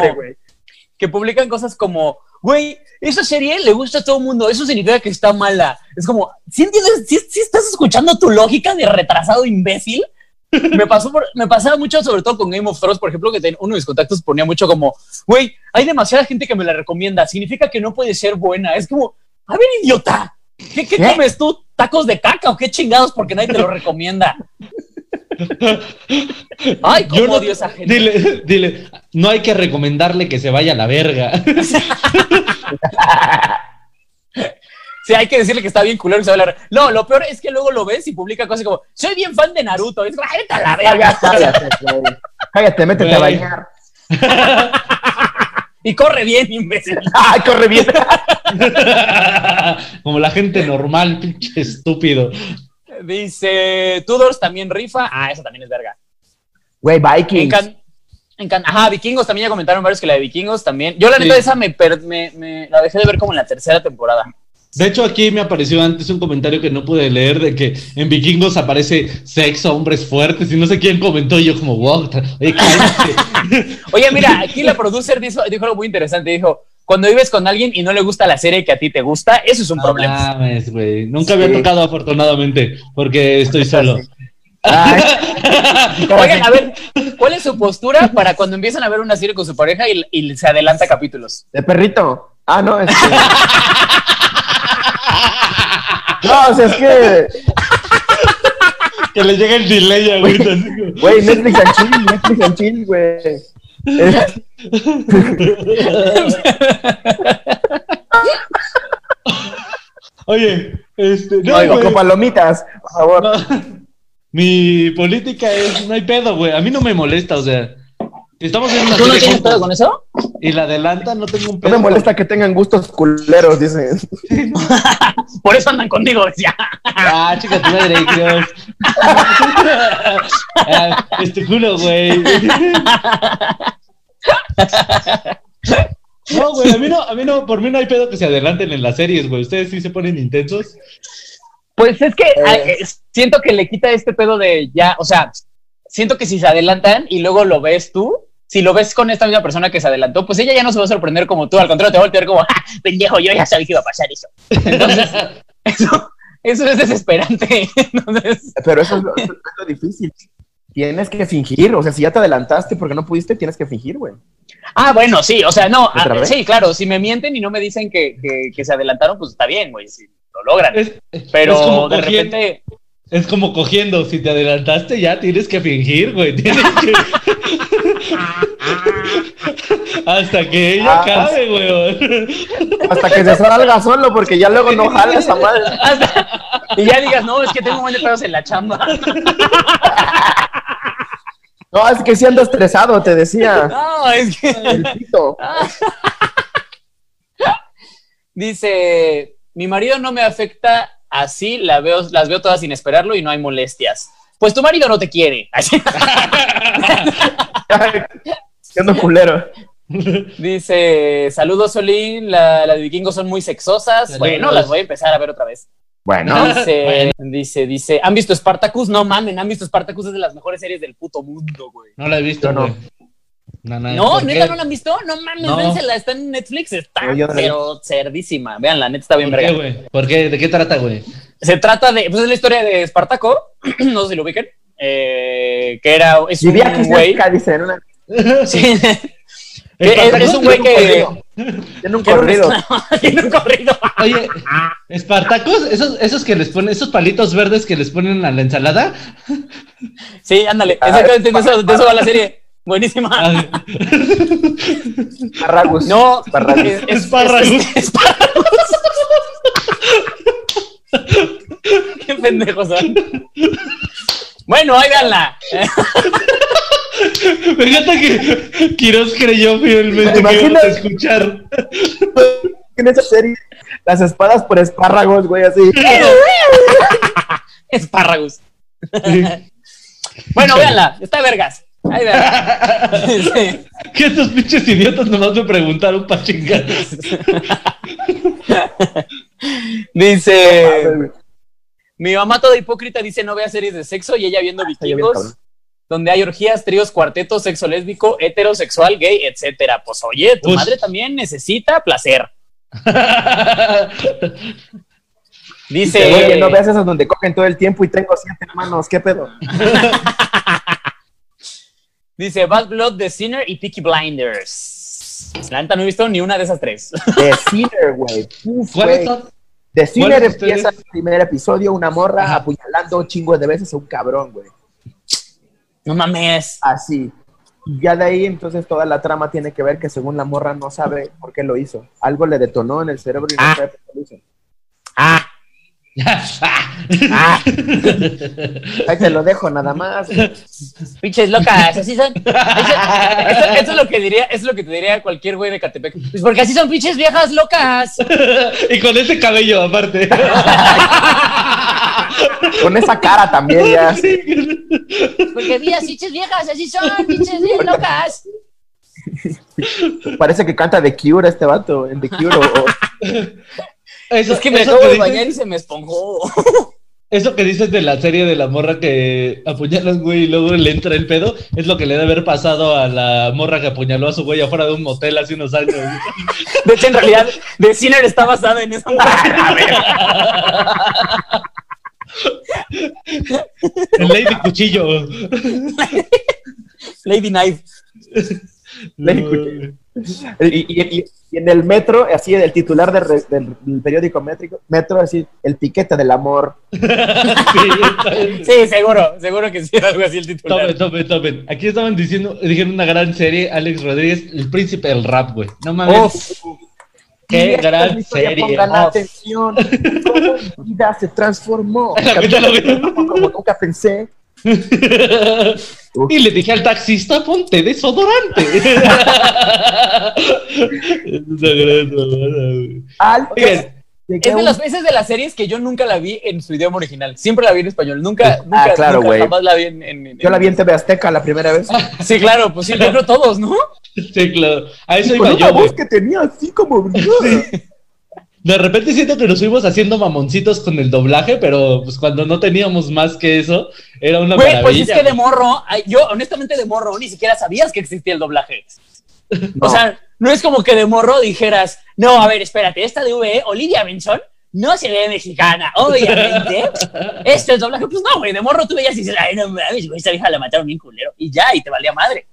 que publican cosas como, güey, esa serie le gusta a todo el mundo, eso significa que está mala. Es como, ¿sí entiendes? ¿Sí, sí estás escuchando tu lógica de retrasado imbécil? Me pasó por- me pasaba mucho, sobre todo con Game of Thrones, por ejemplo, que ten- uno de mis contactos ponía mucho como, güey, hay demasiada gente que me la recomienda, significa que no puede ser buena. Es como, a ver, idiota, ¿qué, qué ¿Qué? comes tú? ¿Tacos de caca o qué chingados? Porque nadie te lo recomienda. Ay, cómo Yo no- odio a esa gente. Dile, dile, no hay que recomendarle que se vaya a la verga. [laughs] Sí, hay que decirle que está bien culero y se va a hablar. No, lo peor es que luego lo ves y publica cosas como, soy bien fan de Naruto. Es, "Vete a la verga. Cállate. Cállate, métete a bañar. [laughs] Y corre bien, imbécil. Ay, corre bien. [laughs] Como la gente normal, pinche estúpido. Dice, Tudors también rifa. Ah, esa también es verga. Güey, Vikings. Encan- encan- Ajá, Vikingos también ya comentaron varios que la de Vikingos también. Yo la Sí. neta esa me, per- me, me- la dejé de ver como en la tercera temporada. De hecho, aquí me apareció antes un comentario que no pude leer de que en Vikingos aparece sexo, hombres fuertes y no sé quién comentó y yo como, wow, [laughs] oye, mira, aquí la producer dijo, dijo algo muy interesante. Dijo, cuando vives con alguien y no le gusta la serie que a ti te gusta, eso es un No problema. mames, güey. Nunca había Sí. tocado afortunadamente porque estoy solo. Ay, [laughs] Oigan, a ver, ¿cuál es su postura para cuando empiezan a ver una serie con su pareja y, y se adelanta capítulos? de perrito. Ah, no, este. [laughs] No, o sea, es que, Que le llega el delay ahorita. como- güey, Netflix and chill, Netflix and chill, güey. Oye, este, no, Oigo, güey. con palomitas, por favor. No. Mi política es, no hay pedo, güey. A mí no me molesta, o sea, estamos viendo una ¿Tú no tienes pedo con eso? y la adelanta, no tengo un No pedo. me molesta que tengan gustos culeros, dicen. [laughs] Por eso andan contigo, decía. Ah, chica, tu madre, Dios. [laughs] Ah, es tu culo, güey. No, güey, a mí no, a mí no, por mí no hay pedo que se adelanten en las series, güey. Ustedes sí se ponen intensos. Pues es que eh, siento que le quita este pedo de ya, o sea, siento que si se adelantan y luego lo ves tú, si lo ves con esta misma persona que se adelantó, pues ella ya no se va a sorprender como tú, al contrario, te va a voltear como, [laughs] "Ja, pendejo, yo ya sabía que iba a pasar eso. Entonces, [laughs] eso, eso es desesperante. [laughs] Entonces, Pero eso es, lo, eso es lo difícil. Tienes que fingir, o sea, si ya te adelantaste porque no pudiste, tienes que fingir, güey. ah, bueno, sí, o sea, no, ¿Otra ah, sí, claro, si me mienten y no me dicen que, que, que se adelantaron, pues está bien, güey, si lo logran. Es, Pero es como de cogiendo- repente, Es como cogiendo, si te adelantaste ya tienes que fingir, güey. Tienes que... Hasta que ella Ah. acabe, weón. Hasta que se salga solo, porque ya luego no jala esa madre. Y ya digas, no, es que tengo buen de pedos en la chamba. [laughs] No, es que si ando estresado, te decía. No, es que. El pito. Dice, mi marido no me afecta así, la veo, las veo todas sin esperarlo y no hay molestias. Pues tu marido no te quiere. [laughs] Siendo culero. Dice, saludos Solín, la- las de vikingos son muy sexosas. Saludos. Bueno, las voy a empezar a ver otra vez. Bueno, Dice, dice, dice, ¿han visto Spartacus? No mamen, ¿han visto Spartacus? Es de las mejores series del puto mundo, güey. No la he visto, no. No, no, No, ¿por neta, qué? ¿no la han visto? No mames, No. vénsela, está en Netflix, está pero cerdísima. Vean, la neta está bien ¿Por qué, verga. güey? ¿Por qué? ¿De qué trata, güey? Se trata de, pues es la historia de Espartaco, [clears throat] no sé si lo ubiquen, eh, que era, es un vivía aquí güey, cerca, dice, en una... [laughs] sí, [laughs] que es, un güey que, Tiene un un corrido. [laughs] tiene un corrido. Oye, Espartacos, esos, esos que les ponen, esos palitos verdes que les ponen a la ensalada. Sí, ándale, Ah, exactamente, de eso, de eso va la serie. Buenísima. Ah, Espárragos. No, Espárragos. es, es- Espárragos. es- espárragos. [laughs] Qué pendejos son. Bueno, ahí véanla. [laughs] me encanta que Quiroz creyó fielmente que íbamos a escuchar. [laughs] En esa serie, las espadas por espárragos, güey, así. Espárragos. Bueno, véanla, está vergas. Ahí. Sí. Que estos pinches idiotas nomás me preguntaron para chingar. Dice, mi mamá toda hipócrita dice no vea series de sexo y ella viendo lloviendo, vikingos, donde hay orgías, tríos, cuartetos, sexo lésbico, heterosexual, gay, etcétera. Pues oye, tu Ush. madre también necesita placer. [laughs] Dice, Oye, no veas esas donde cogen todo el tiempo y tengo siete hermanos, ¿qué pedo? [laughs] dice Bad Blood, The Sinner y Peaky Blinders. La neta no he visto ni una de esas tres. The Sinner, güey. The Sinner empieza el primer episodio, una morra Ajá. apuñalando un chingo de veces a un cabrón, güey. No mames. Así. Ya de ahí, entonces, toda la trama tiene que ver que según la morra no sabe por qué lo hizo. Algo le detonó en el cerebro y no Ah. sabe por qué lo hizo. Ah, ah, Ahí te lo dejo, nada más. pinches locas, así son. Eso, eso- eso es lo que diría, eso es lo que te diría cualquier güey de Catepec. Pues porque así son pinches viejas locas. y con ese cabello aparte. Con esa cara también, ya. Porque vías pinches viejas, así son, pinches bien locas. Parece que canta The Cure este vato, en The Cure. o- o- Eso, Es que me acabo de dices- bañar y se me esponjó. [laughs] Eso que dices de la serie de la morra que apuñalan güey y luego le entra el pedo, es lo que le debe haber pasado a la morra que apuñaló a su güey afuera de un motel hace unos años. [laughs] De hecho, en realidad, The Sinner está basada en esa [laughs] El Lady Cuchillo. Lady Knife. Lady Cuchillo. Y, y- y- en el metro, así el titular de re- del, del periódico métrico, Metro, así, el piquete del amor. [laughs] Sí. Sí, seguro, seguro que sí algo así el titular. Tomen, tomen, tomen. Aquí estaban diciendo, dijeron una gran serie, Alex Rodríguez, el príncipe del rap, güey. No mames. Uf, Qué gran serie. Pongan Oh. atención. Cómo mi vida se transformó. [laughs] Vi. Como nunca pensé. Y le dije al taxista, ponte desodorante. es una Oigan, de las veces de las series que yo nunca la vi en su idioma original. Siempre la vi en español. Nunca, nunca, Ah, claro, nunca jamás la vi en, en- en- Yo la vi en TV Azteca la primera vez. [laughs] Sí, claro, pues sí, yo creo todos, ¿no? Sí, claro. A eso Con iba una yo, güey. voz que tenía así como brillaba. De repente siento que nos fuimos haciendo mamoncitos con el doblaje, pero pues cuando no teníamos más que eso, era una Güey, maravilla. pues es que de morro, yo honestamente de morro ni siquiera sabías que existía el doblaje. No. O sea, no es como que de morro dijeras, no, a ver, espérate, esta de VE, Olivia Benson, no se ve mexicana, obviamente. [laughs] Esto es doblaje. Pues no, güey, de morro tú veías y dices, ay, no mames, güey, esta vieja la mataron bien culero. Y ya, y te valía madre.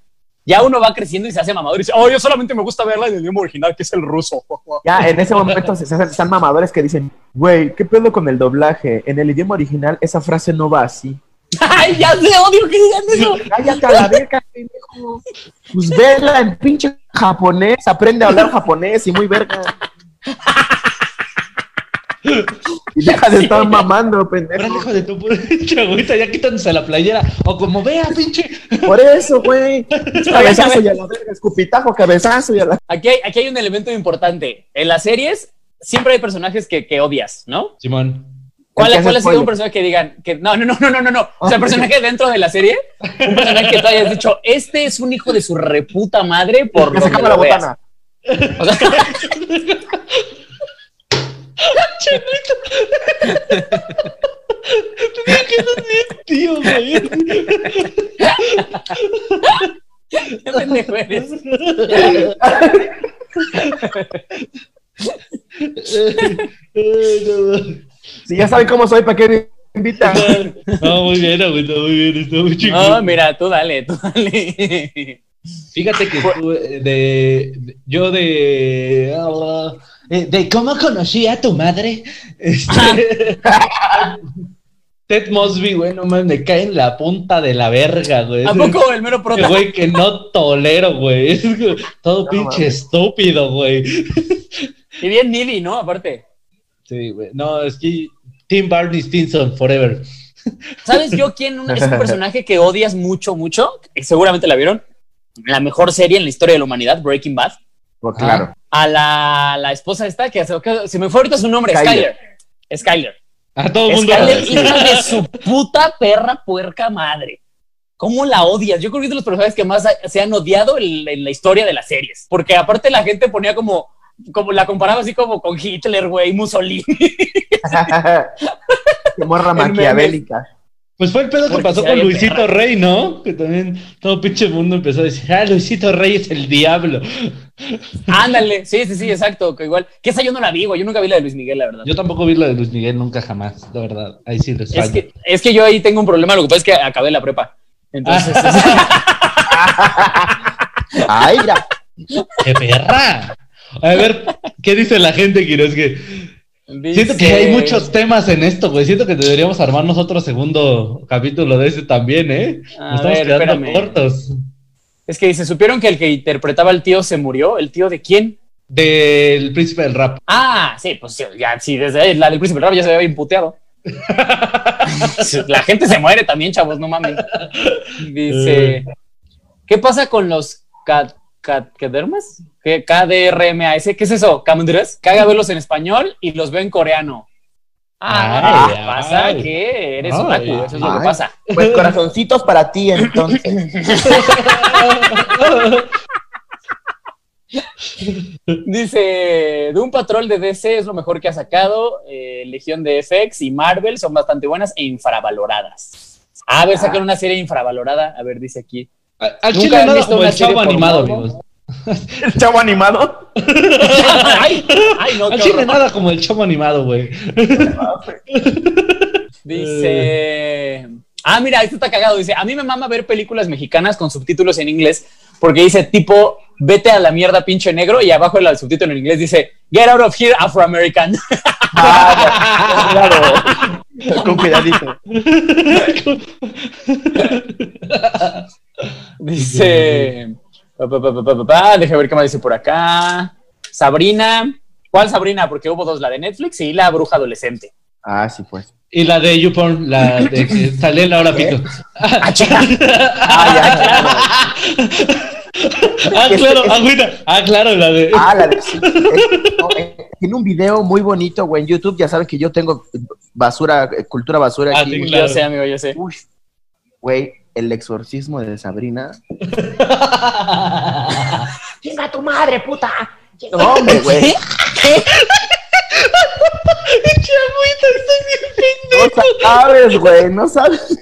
Ya uno va creciendo y se hace mamador y dice, oh, yo solamente me gusta verla en el idioma original, que es el ruso. [laughs] Ya, en ese momento se, hacen- están mamadores que dicen, güey, ¿qué pedo con el doblaje? En el idioma original esa frase no va así. ay, ya sé, odio que digan eso. Cállate a la verga, pendejo. Pues vela en pinche japonés, aprende a hablar japonés y muy verga. [laughs] Y deja de estar mamando, Ahora, pendejo. hijo de tu puta [laughs] agüita, ya quítanse la playera. O como vea, pinche. Por eso, güey. [laughs] Cabezazo y a la verga, escupitajo, cabezazo y a la. Aquí hay, aquí hay un elemento importante. En las series siempre hay personajes que, que odias, ¿no? Simón. ¿Cuál, cuál ha sido un personaje que digan que no, no, no, no, no, no, no? O sea, el personaje dentro de la serie, un personaje que tú hayas dicho, este es un hijo de su reputa madre por Que se la veas. botana. O sea, [laughs] Tío, güey. qué pendejo eres. No, Si ya saben cómo soy, ¿para qué me invitan? No, muy bien, agüita, muy bien. Está muy chingón. No, mira, tú dale, tú dale. Fíjate que tú, eh, de, de- yo de, ah, de cómo conocí a tu madre, este, [laughs] Ted Mosby, güey, no mames, me cae en la punta de la verga, güey. ¿A poco el mero prota? güey que no tolero, güey. Es todo No pinche mames. estúpido, güey. Y bien needy, ¿no? Aparte. Sí, güey. No, es que Tim Barney Stinson, forever. ¿Sabes yo quién es un [laughs] personaje que odias mucho, mucho? Seguramente la vieron. La mejor serie en la historia de la humanidad, Breaking Bad. Pues claro. A la, la esposa esta, que se, me fue ahorita su nombre, Skyler. Skyler. Skyler. A todo el mundo. Skyler, [laughs] hija de su puta perra puerca madre. ¿Cómo la odias? Yo creo que es de los personajes que más se han odiado en, en la historia de las series. Porque aparte la gente ponía como, como la comparaba así como con Hitler, güey, Mussolini. [laughs] Qué morra [laughs] maquiavélica. Pues fue el pedo que pasó con Luisito perra. Rey, ¿no? Que también todo pinche mundo empezó a decir, ah, Luisito Rey es el diablo. Ándale, sí, sí, sí, exacto. Que igual, que esa yo no la vi, güey. Yo nunca vi la de Luis Miguel, la verdad. Yo tampoco vi la de Luis Miguel nunca jamás, la verdad. Ahí sí les Es que, es que yo ahí tengo un problema, lo que pasa es que acabé la prepa. Entonces, [laughs] Ay, mira. ¡Qué perra! A ver, ¿qué dice la gente, Quiroz? Que dice- siento que hay muchos temas en esto, güey. Siento que deberíamos armarnos otro segundo capítulo de ese también, ¿eh? A Nos estamos quedando espérame. cortos. Es que dice, ¿supieron que el que interpretaba al tío se murió? ¿El tío de quién? Del príncipe del rap. Ah, sí, pues ya, sí, desde la del príncipe del rap ya se había imputeado. [laughs] la gente se muere también, chavos, no mames. Dice, ¿qué pasa con los ca- ca- cadermas? KDRMAS, ¿qué es eso? ¿Camendres? Caga verlos en español y los veo en coreano. Ah, Ay, ¿qué pasa? ay. que eres Ay, otaku, eso es lo que pasa. Pues corazoncitos para ti, entonces. [laughs] Dice, de un patrol de DC es lo mejor que ha sacado. eh, Legión de FX y Marvel son bastante buenas e infravaloradas. A ver, sacan una serie infravalorada. A ver, dice aquí. Al ¿Nunca chile nada visto como una el chavo animado, amigos. El [laughs] chavo animado. [laughs] ay, ay, no, Al chile nada como el chavo animado, güey. [laughs] Dice. Ah, mira, esto está cagado. Dice: A mí me mama ver películas mexicanas con subtítulos en inglés porque dice tipo, vete a la mierda, pinche negro. Y abajo el subtítulo en inglés dice, Get out of here, Afroamerican. Ah, claro. Con cuidadito. Dice. Deja ver qué más dice por acá. Sabrina. ¿Cuál Sabrina? Porque hubo dos, la de Netflix y la bruja adolescente. Ah, sí, pues. Y la de YouPorn, la de que [laughs] sale en la hora pico. Ah, chica. [laughs] Ah, ya, claro. Ah, claro, agüita. Ah, claro, la de. Ah, la de. sí. Eh, no, eh, tiene un video muy bonito, güey, en YouTube. Ya saben que yo tengo basura, eh, cultura basura Ah, aquí. sí, güey. claro. Yo sé, amigo, yo sé. Uy, güey, el exorcismo de Sabrina. [laughs] Chinga tu madre, puta. No, hombre, güey. [laughs] No sabes, güey, no sabes.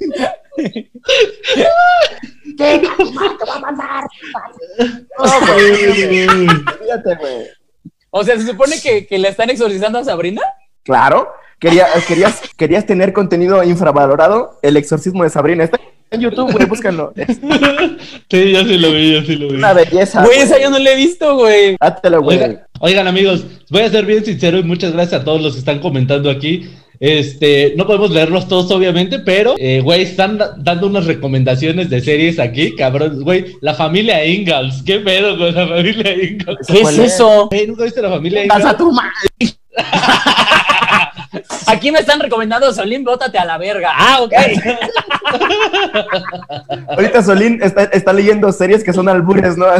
Chinga tu madre, te va a mandar. No, güey. Fíjate, güey. O sea, ¿se supone que, que le están exorcizando a Sabrina? Claro, quería, querías, querías tener contenido infravalorado. El exorcismo de Sabrina. Está en YouTube, güey, búscanlo. Es [laughs] Sí, yo sí lo vi, yo sí lo vi. una belleza. Güey, esa yo no la he visto, güey. Dátelo, güey. Oigan, oigan, amigos, voy a ser bien sincero y muchas gracias a todos los que están comentando aquí. Este, no podemos leerlos todos, obviamente, pero, eh, güey, están da- dando unas recomendaciones de series aquí, cabrón. Güey, la familia Ingalls. ¿Qué pedo con la familia Ingalls? ¿Qué es eso? Güey, ¿Nunca viste la familia Vas a Ingalls? tu madre. [laughs] [laughs] Aquí me están recomendando Solín, bótate a la verga. Ah, ok. [laughs] Ahorita Solín está, está leyendo series que son albures, ¿no? [laughs]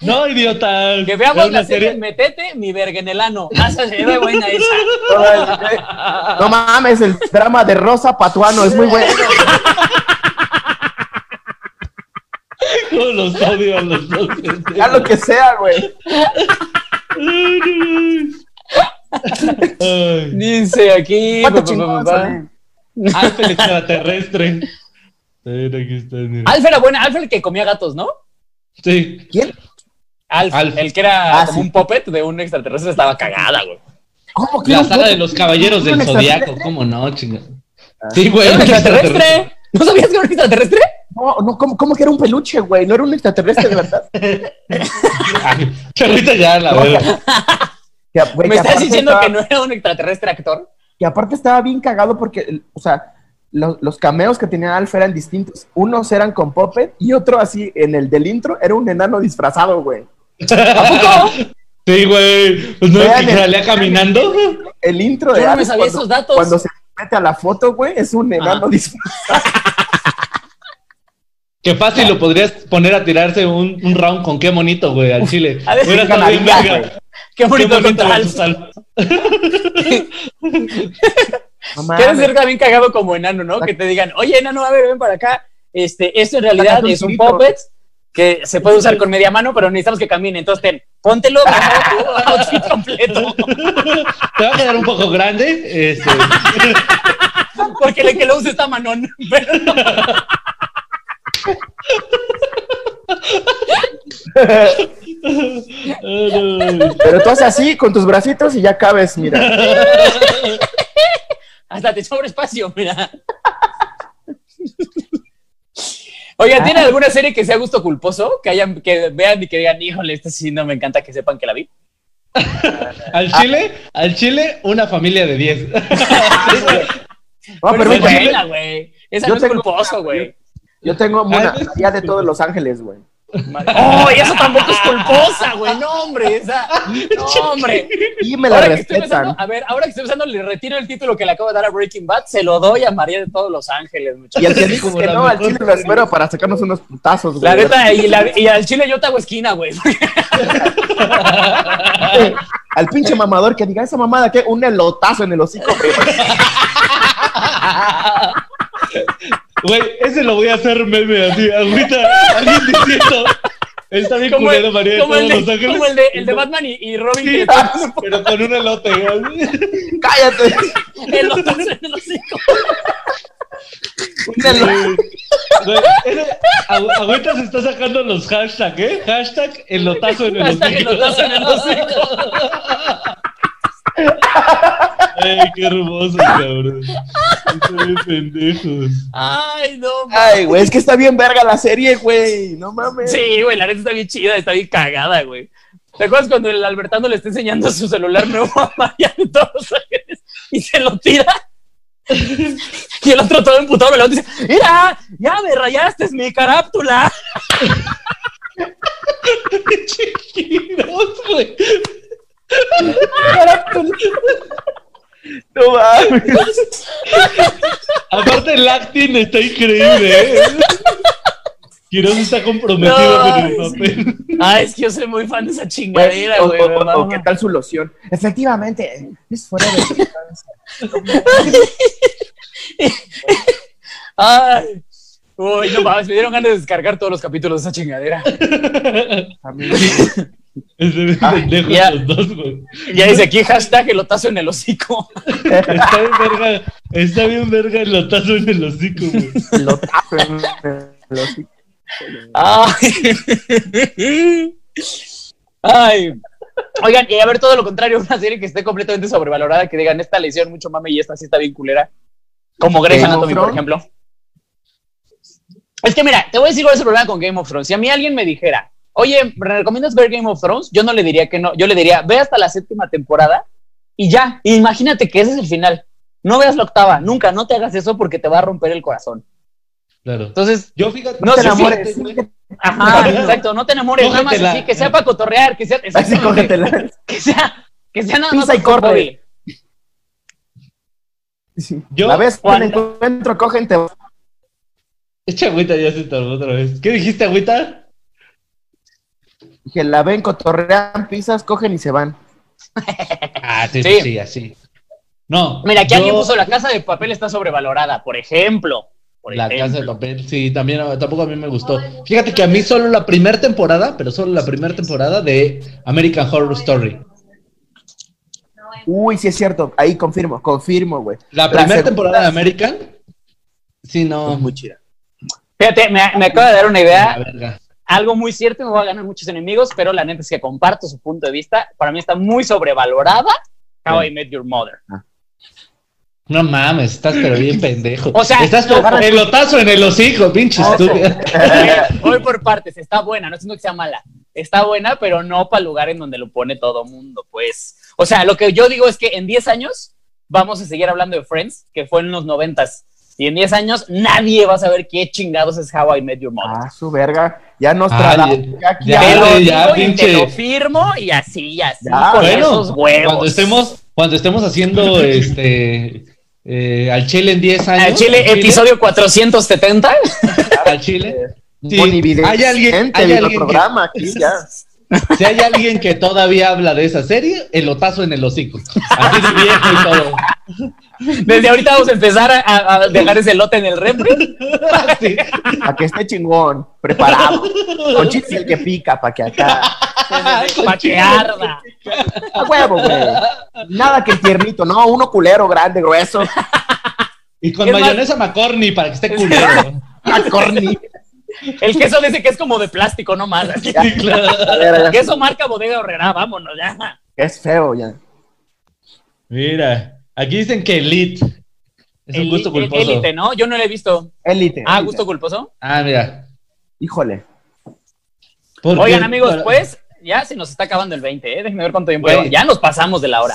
No, idiota. que veamos la serie Metete, mi verga en el ano. Ah, esa se ve buena esa. No mames, el drama de Rosa Patuano es muy bueno. Cómo los odio a los dos. Ya lo que sea, güey. Dice aquí. ¿Cuánto pa, pa, chingón, pa, pa. Solín? Alf el extraterrestre. A ver, aquí está, mira. Alf era buena, Alf el que comía gatos, ¿no? Sí. ¿Quién? Alf, Alf. el que era Ah, como sí. un puppet de un extraterrestre estaba cagada, güey. ¿Cómo que La un saga de los caballeros del zodiaco. ¿Cómo no, chinga? Sí, güey. ¿Era un un extraterrestre. extraterrestre? ¿No sabías que era un extraterrestre? No, no, ¿cómo, cómo que era un peluche, güey? No era un extraterrestre, de verdad. [laughs] Ay, ya, la No, verdad. [laughs] Que, güey, ¿Me que estás diciendo estaba- que no era un extraterrestre actor? que aparte estaba bien cagado porque, o sea, lo- los cameos que tenía Alf eran distintos. Unos eran con Puppet y otro así, en el del intro, era un enano disfrazado, güey. [laughs] ¿A poco? Sí, güey. Pues no es que el- salía caminando. [laughs] El intro de Yo no me sabía cuando, esos datos. cuando se mete a la foto, güey, es un enano Ah. disfrazado. [laughs] Qué fácil lo podrías poner a tirarse un, un round con qué bonito, güey, al chile. A ver, Qué bonito contra. [laughs] No Quieres ser también cagado como enano, ¿no? Que te digan, oye, enano, a ver, ven para acá. Este, esto en realidad es un puppet que se puede usar con media mano, pero necesitamos que camine. Entonces, ten, póntelo, [laughs] outfit completo. Te va a quedar un poco grande. Este, [laughs] Porque el que lo use está manón. Pero no. Pero tú haces así, con tus bracitos y ya cabes, mira. Hasta te sobra espacio, mira. Oigan, ¿tiene alguna serie que sea gusto culposo? Que hayan, que vean y que digan, híjole, esta sí no me encanta que sepan que la vi. al chile, al chile, una familia de 10. No, Pero pero es buena, güey. Esa Yo no es tengo- culposo, güey. yo tengo una Ah, María de todos los ángeles, güey. ¡Oh, y eso tampoco es culposa, güey! No, hombre, esa. No, [laughs] hombre. Y me la Ahora que estoy respetan. pensando, a ver, ahora que estoy pensando, le retiro el título que le acabo de dar a Breaking Bad, se lo doy a María de todos los ángeles, Y muchachos. el que dijo que no, al chile lo espero para sacarnos unos putazos, güey. La neta, y, la- y al chile yo te hago esquina, güey. [laughs] Al pinche mamador que diga esa mamada que un elotazo en el hocico, güey. [laughs] Güey, ese lo voy a hacer meme así, ahorita alguien diciendo. Está bien Como culero el, María de como todos el de, los ángeles. como el de, el de Batman y, y Robin, Sí, [laughs] pero con un elote, güey. Cállate. el otro en el hocico. Un elo- Güey, ese- Agüita se está sacando los hashtags, ¿eh? Hashtag elotazo en el Hashtag hocico. elotazo en el hocico. [laughs] Ay, qué hermoso, cabrón. Están bien pendejos. Ay, no. Ay, güey, es que está bien verga la serie, güey. No mames. Sí, güey, la neta está bien chida, está bien cagada, güey. ¿Te acuerdas cuando el Albertano le está enseñando su celular nuevo a María de todos los ángeles y se lo tira? Y el otro todo emputado me lo dice, mira, ya me rayaste, es mi caráptula. [laughs] Chiquitos, güey. [laughs] No mames. Aparte, el acting está increíble, ¿eh? Quiroz está comprometido No, con el ay, papel. Ah, es que yo soy muy fan de esa chingadera, güey. o- me o- o qué tal su loción. Efectivamente, es fuera de [laughs] Ay. Uy, no mames, me dieron ganas de descargar todos los capítulos de esa chingadera. [laughs] Es [laughs] de pendejos ya. los dos, güey. Ya dice aquí hashtag elotazo en el hocico. Está bien verga, está bien verga el lotazo en el hocico, güey. En el hocico. Ay. Ay. Oigan, y a ver todo lo contrario, una serie que esté completamente sobrevalorada, que digan esta lesión mucho mame y esta sí está bien culera. Como Grey's Anatomy, por ejemplo. Es que mira, te voy a decir cuál es el problema con Game of Thrones. Si a mí alguien me dijera, oye, ¿me recomiendas ver Game of Thrones? Yo no le diría que no. Yo le diría, ve hasta la séptima temporada y ya. Imagínate que ese es el final. No veas la octava, nunca, no te hagas eso porque te va a romper el corazón. Claro. Entonces, Yo fíjate, No te enamores. ajá, [laughs] exacto, no te enamores, nada más Cógetela. así, que sea para cotorrear, que sea, Así cógetela. que sea, que sea nada más Pisa y corre. Sí. Yo- la vez Juan- encuentro, cogen, te Echa agüita ya se tardó otra vez. ¿Qué dijiste, agüita? Que la ven, cotorrean, pisas, cogen y se van. Ah, sí, Sí. sí, así. No. Mira, aquí yo- alguien puso la casa de papel está sobrevalorada, por ejemplo. Por La ejemplo. casa de papel, sí, también a- tampoco a mí me gustó. Fíjate que a mí solo la primera temporada, pero solo la primera temporada de American Horror Story. Uy, sí es cierto. Ahí confirmo, confirmo, güey. La primera temporada de American, sí, no. Es muy chida. Fíjate, me, me acaba de dar una La idea, verga. Algo muy cierto, y me voy a ganar muchos enemigos, pero la neta es que comparto su punto de vista. Para mí está muy sobrevalorada How I Met Your Mother. No mames, estás pero bien pendejo. O sea, estás no, pero pelotazo en el hocico, pinche estúpido. Voy por partes, está buena, no siento que sea mala. Está buena, pero no para el lugar en donde lo pone todo mundo, pues. O sea, lo que yo digo es que en 10 años vamos a seguir hablando de Friends, que fue en los 90 Y en 10 años nadie va a saber qué chingados es How I Met Your Mother. Ah, su verga. Ya nos Ah, trasladamos. ya- ya, te lo ya, digo y pinche. te lo firmo y así, y así, Ya, con Bueno, esos huevos. cuando estemos, cuando estemos haciendo [laughs] este eh, al Chile en 10 años. Al Chile, al episodio 470. al Chile. Sí. Hay alguien, hay alguien que- programa aquí ya. [laughs] si hay alguien que todavía habla de esa serie, el otazo en el hocico. Así de viejo y todo. Desde ahorita vamos a empezar a, dejar ese lote en el refri. [laughs] Sí. Para que esté chingón, preparado. Con chiste el que pica, para que acá. [laughs] para que arda. A huevo, güey. Nada que el tiernito, no, uno culero, grande, grueso. Y con Es más- mayonesa McCorney para que esté culero. La [laughs] corni. El queso dice que es como de plástico, no más. [laughs] Sí, claro. Queso marca bodega horrera, vámonos ya. Es feo ya. Mira, aquí dicen que Elite es un gusto culposo. Élite, ¿no? Yo no lo he visto. Élite. Ah, gusto culposo. Ah, mira. Híjole. Oigan, amigos, pues ya se nos está acabando el 20, ¿eh? Déjenme ver cuánto tiempo lleva. Ya nos pasamos de la hora.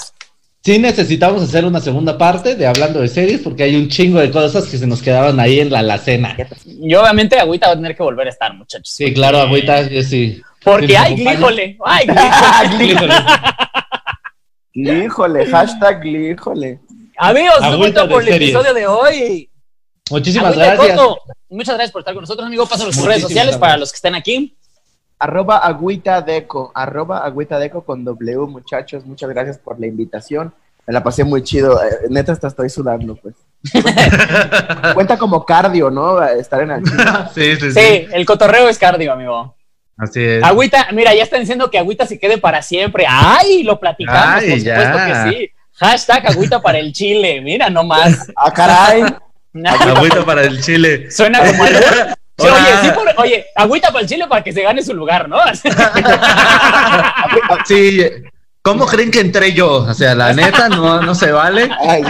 Sí necesitamos hacer una segunda parte de hablando de series porque hay un chingo de cosas que se nos quedaron ahí en la alacena. Y obviamente Agüita va a tener que volver a estar, muchachos. Sí, claro, agüita, yo sí. Porque, ay, glíjole, ay, [laughs] glíjole. Híjole, hashtag híjole. Amigos, Agüita por el series. episodio de hoy. Muchísimas Agüita gracias. Coco, Muchas gracias por estar con nosotros, amigo. Pasen sus redes sociales gracias. para los que estén aquí. Arroba agüita deco, arroba agüita deco con W, muchachos. Muchas gracias por la invitación. Me la pasé muy chido. eh, Neta, hasta estoy sudando, pues. [laughs] Cuenta como cardio, ¿no? Estar en el [laughs] Sí, sí, Sí, el cotorreo es cardio, amigo. Así es. Agüita, mira, ya están diciendo que Agüita se quede para siempre. ¡Ay! Lo platicamos, Ay, por supuesto ya. que sí. Hashtag Agüita para el Chile. Mira nomás. Ah, caray. [laughs] Agüita para el chile. Suena como algo. Sí, oye, sí, por- oye, agüita para el Chile para que se gane su lugar, ¿no? [laughs] Sí, ¿cómo creen que entré yo? O sea, la neta no, no se vale. Ay,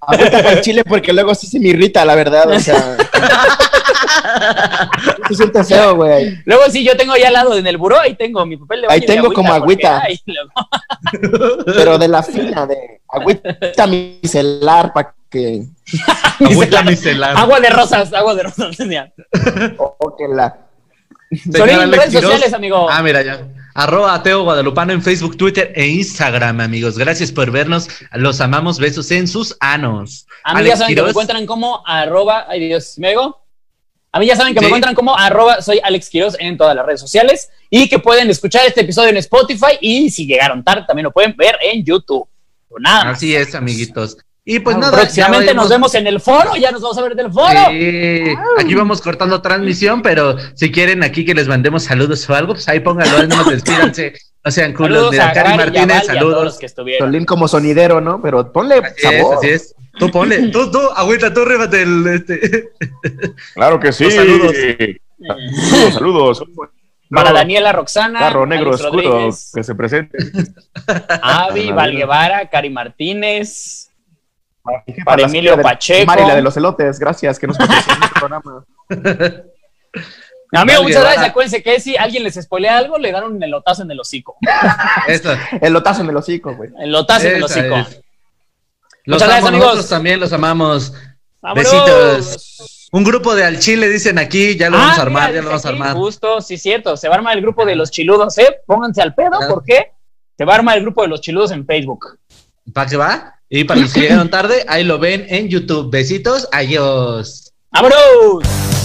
agüita para el chile porque luego sí se me irrita, la verdad. O sea. [laughs] Se siente feo, güey. Luego sí, yo tengo ya al lado en el buró, ahí tengo mi papel de baño Ahí tengo como porque, agüita. ay, luego- Pero de la fina, de agüita micelar para que. [laughs] Agüita micelar. Agua de rosas, agua de rosas. ya. [laughs] O, o que la. [laughs] Solín, Alex redes Quiroz. sociales, amigo. Ah, mira ya. Arroba Ateo Guadalupano en Facebook, Twitter e Instagram, amigos. Gracias por vernos. Los amamos. Besos en sus anos. A mí Alex ya saben que me Quiroz. encuentran como arroba, ay Dios, ¿me oigo? A mí ya saben que me Sí. encuentran como arroba soy Alex Quiroz en todas las redes sociales y que pueden escuchar este episodio en Spotify y si llegaron tarde también lo pueden ver en YouTube. Nada más. Así es, amiguitos. Y pues Ah, nada. Próximamente nos vemos- en el foro, ya nos vamos a ver del foro. Sí, aquí vamos cortando transmisión, pero si quieren aquí que les mandemos saludos o algo, pues ahí pónganlo, ahí nomás despídanse. No sean culos. Mira, Cari y Martínez, Val y a todos los saludos. que estuvieron. Solín como sonidero, ¿no? Pero ponle Así es, sabor. así es. Tú ponle, tú, tú, agüita, tú ríbate el, este. Claro que sí. Los saludos. Saludos, saludos. Para No, Daniela Roxana, Carro negro Alex oscuro Rodríguez, que se presente. Avi, Val Guevara, Cari Martínez, Para Emilio Pacheco. Mari, la de los elotes, gracias que nos patrocinó este programa. Amigo, muchas gracias. Acuérdense que si alguien les spoilea algo, le dan un elotazo en el hocico. [laughs] Eso, El lotazo en el hocico, güey. Elotazo en el hocico. es. Los Muchas gracias, amigos. nosotros también los amamos. ¡Vámonos! Besitos. Un grupo de al chile dicen aquí, ya lo vamos a Ah, armar, mira, ya lo vamos a armar. Justo, sí, cierto. Se va a armar el grupo de los chiludos, ¿eh? Pónganse al pedo, Ah. ¿por qué? Se va a armar el grupo de los chiludos en Facebook. ¿Para qué va? Y para los que llegaron tarde, ahí lo ven en YouTube. Besitos, adiós. ¡Vámonos!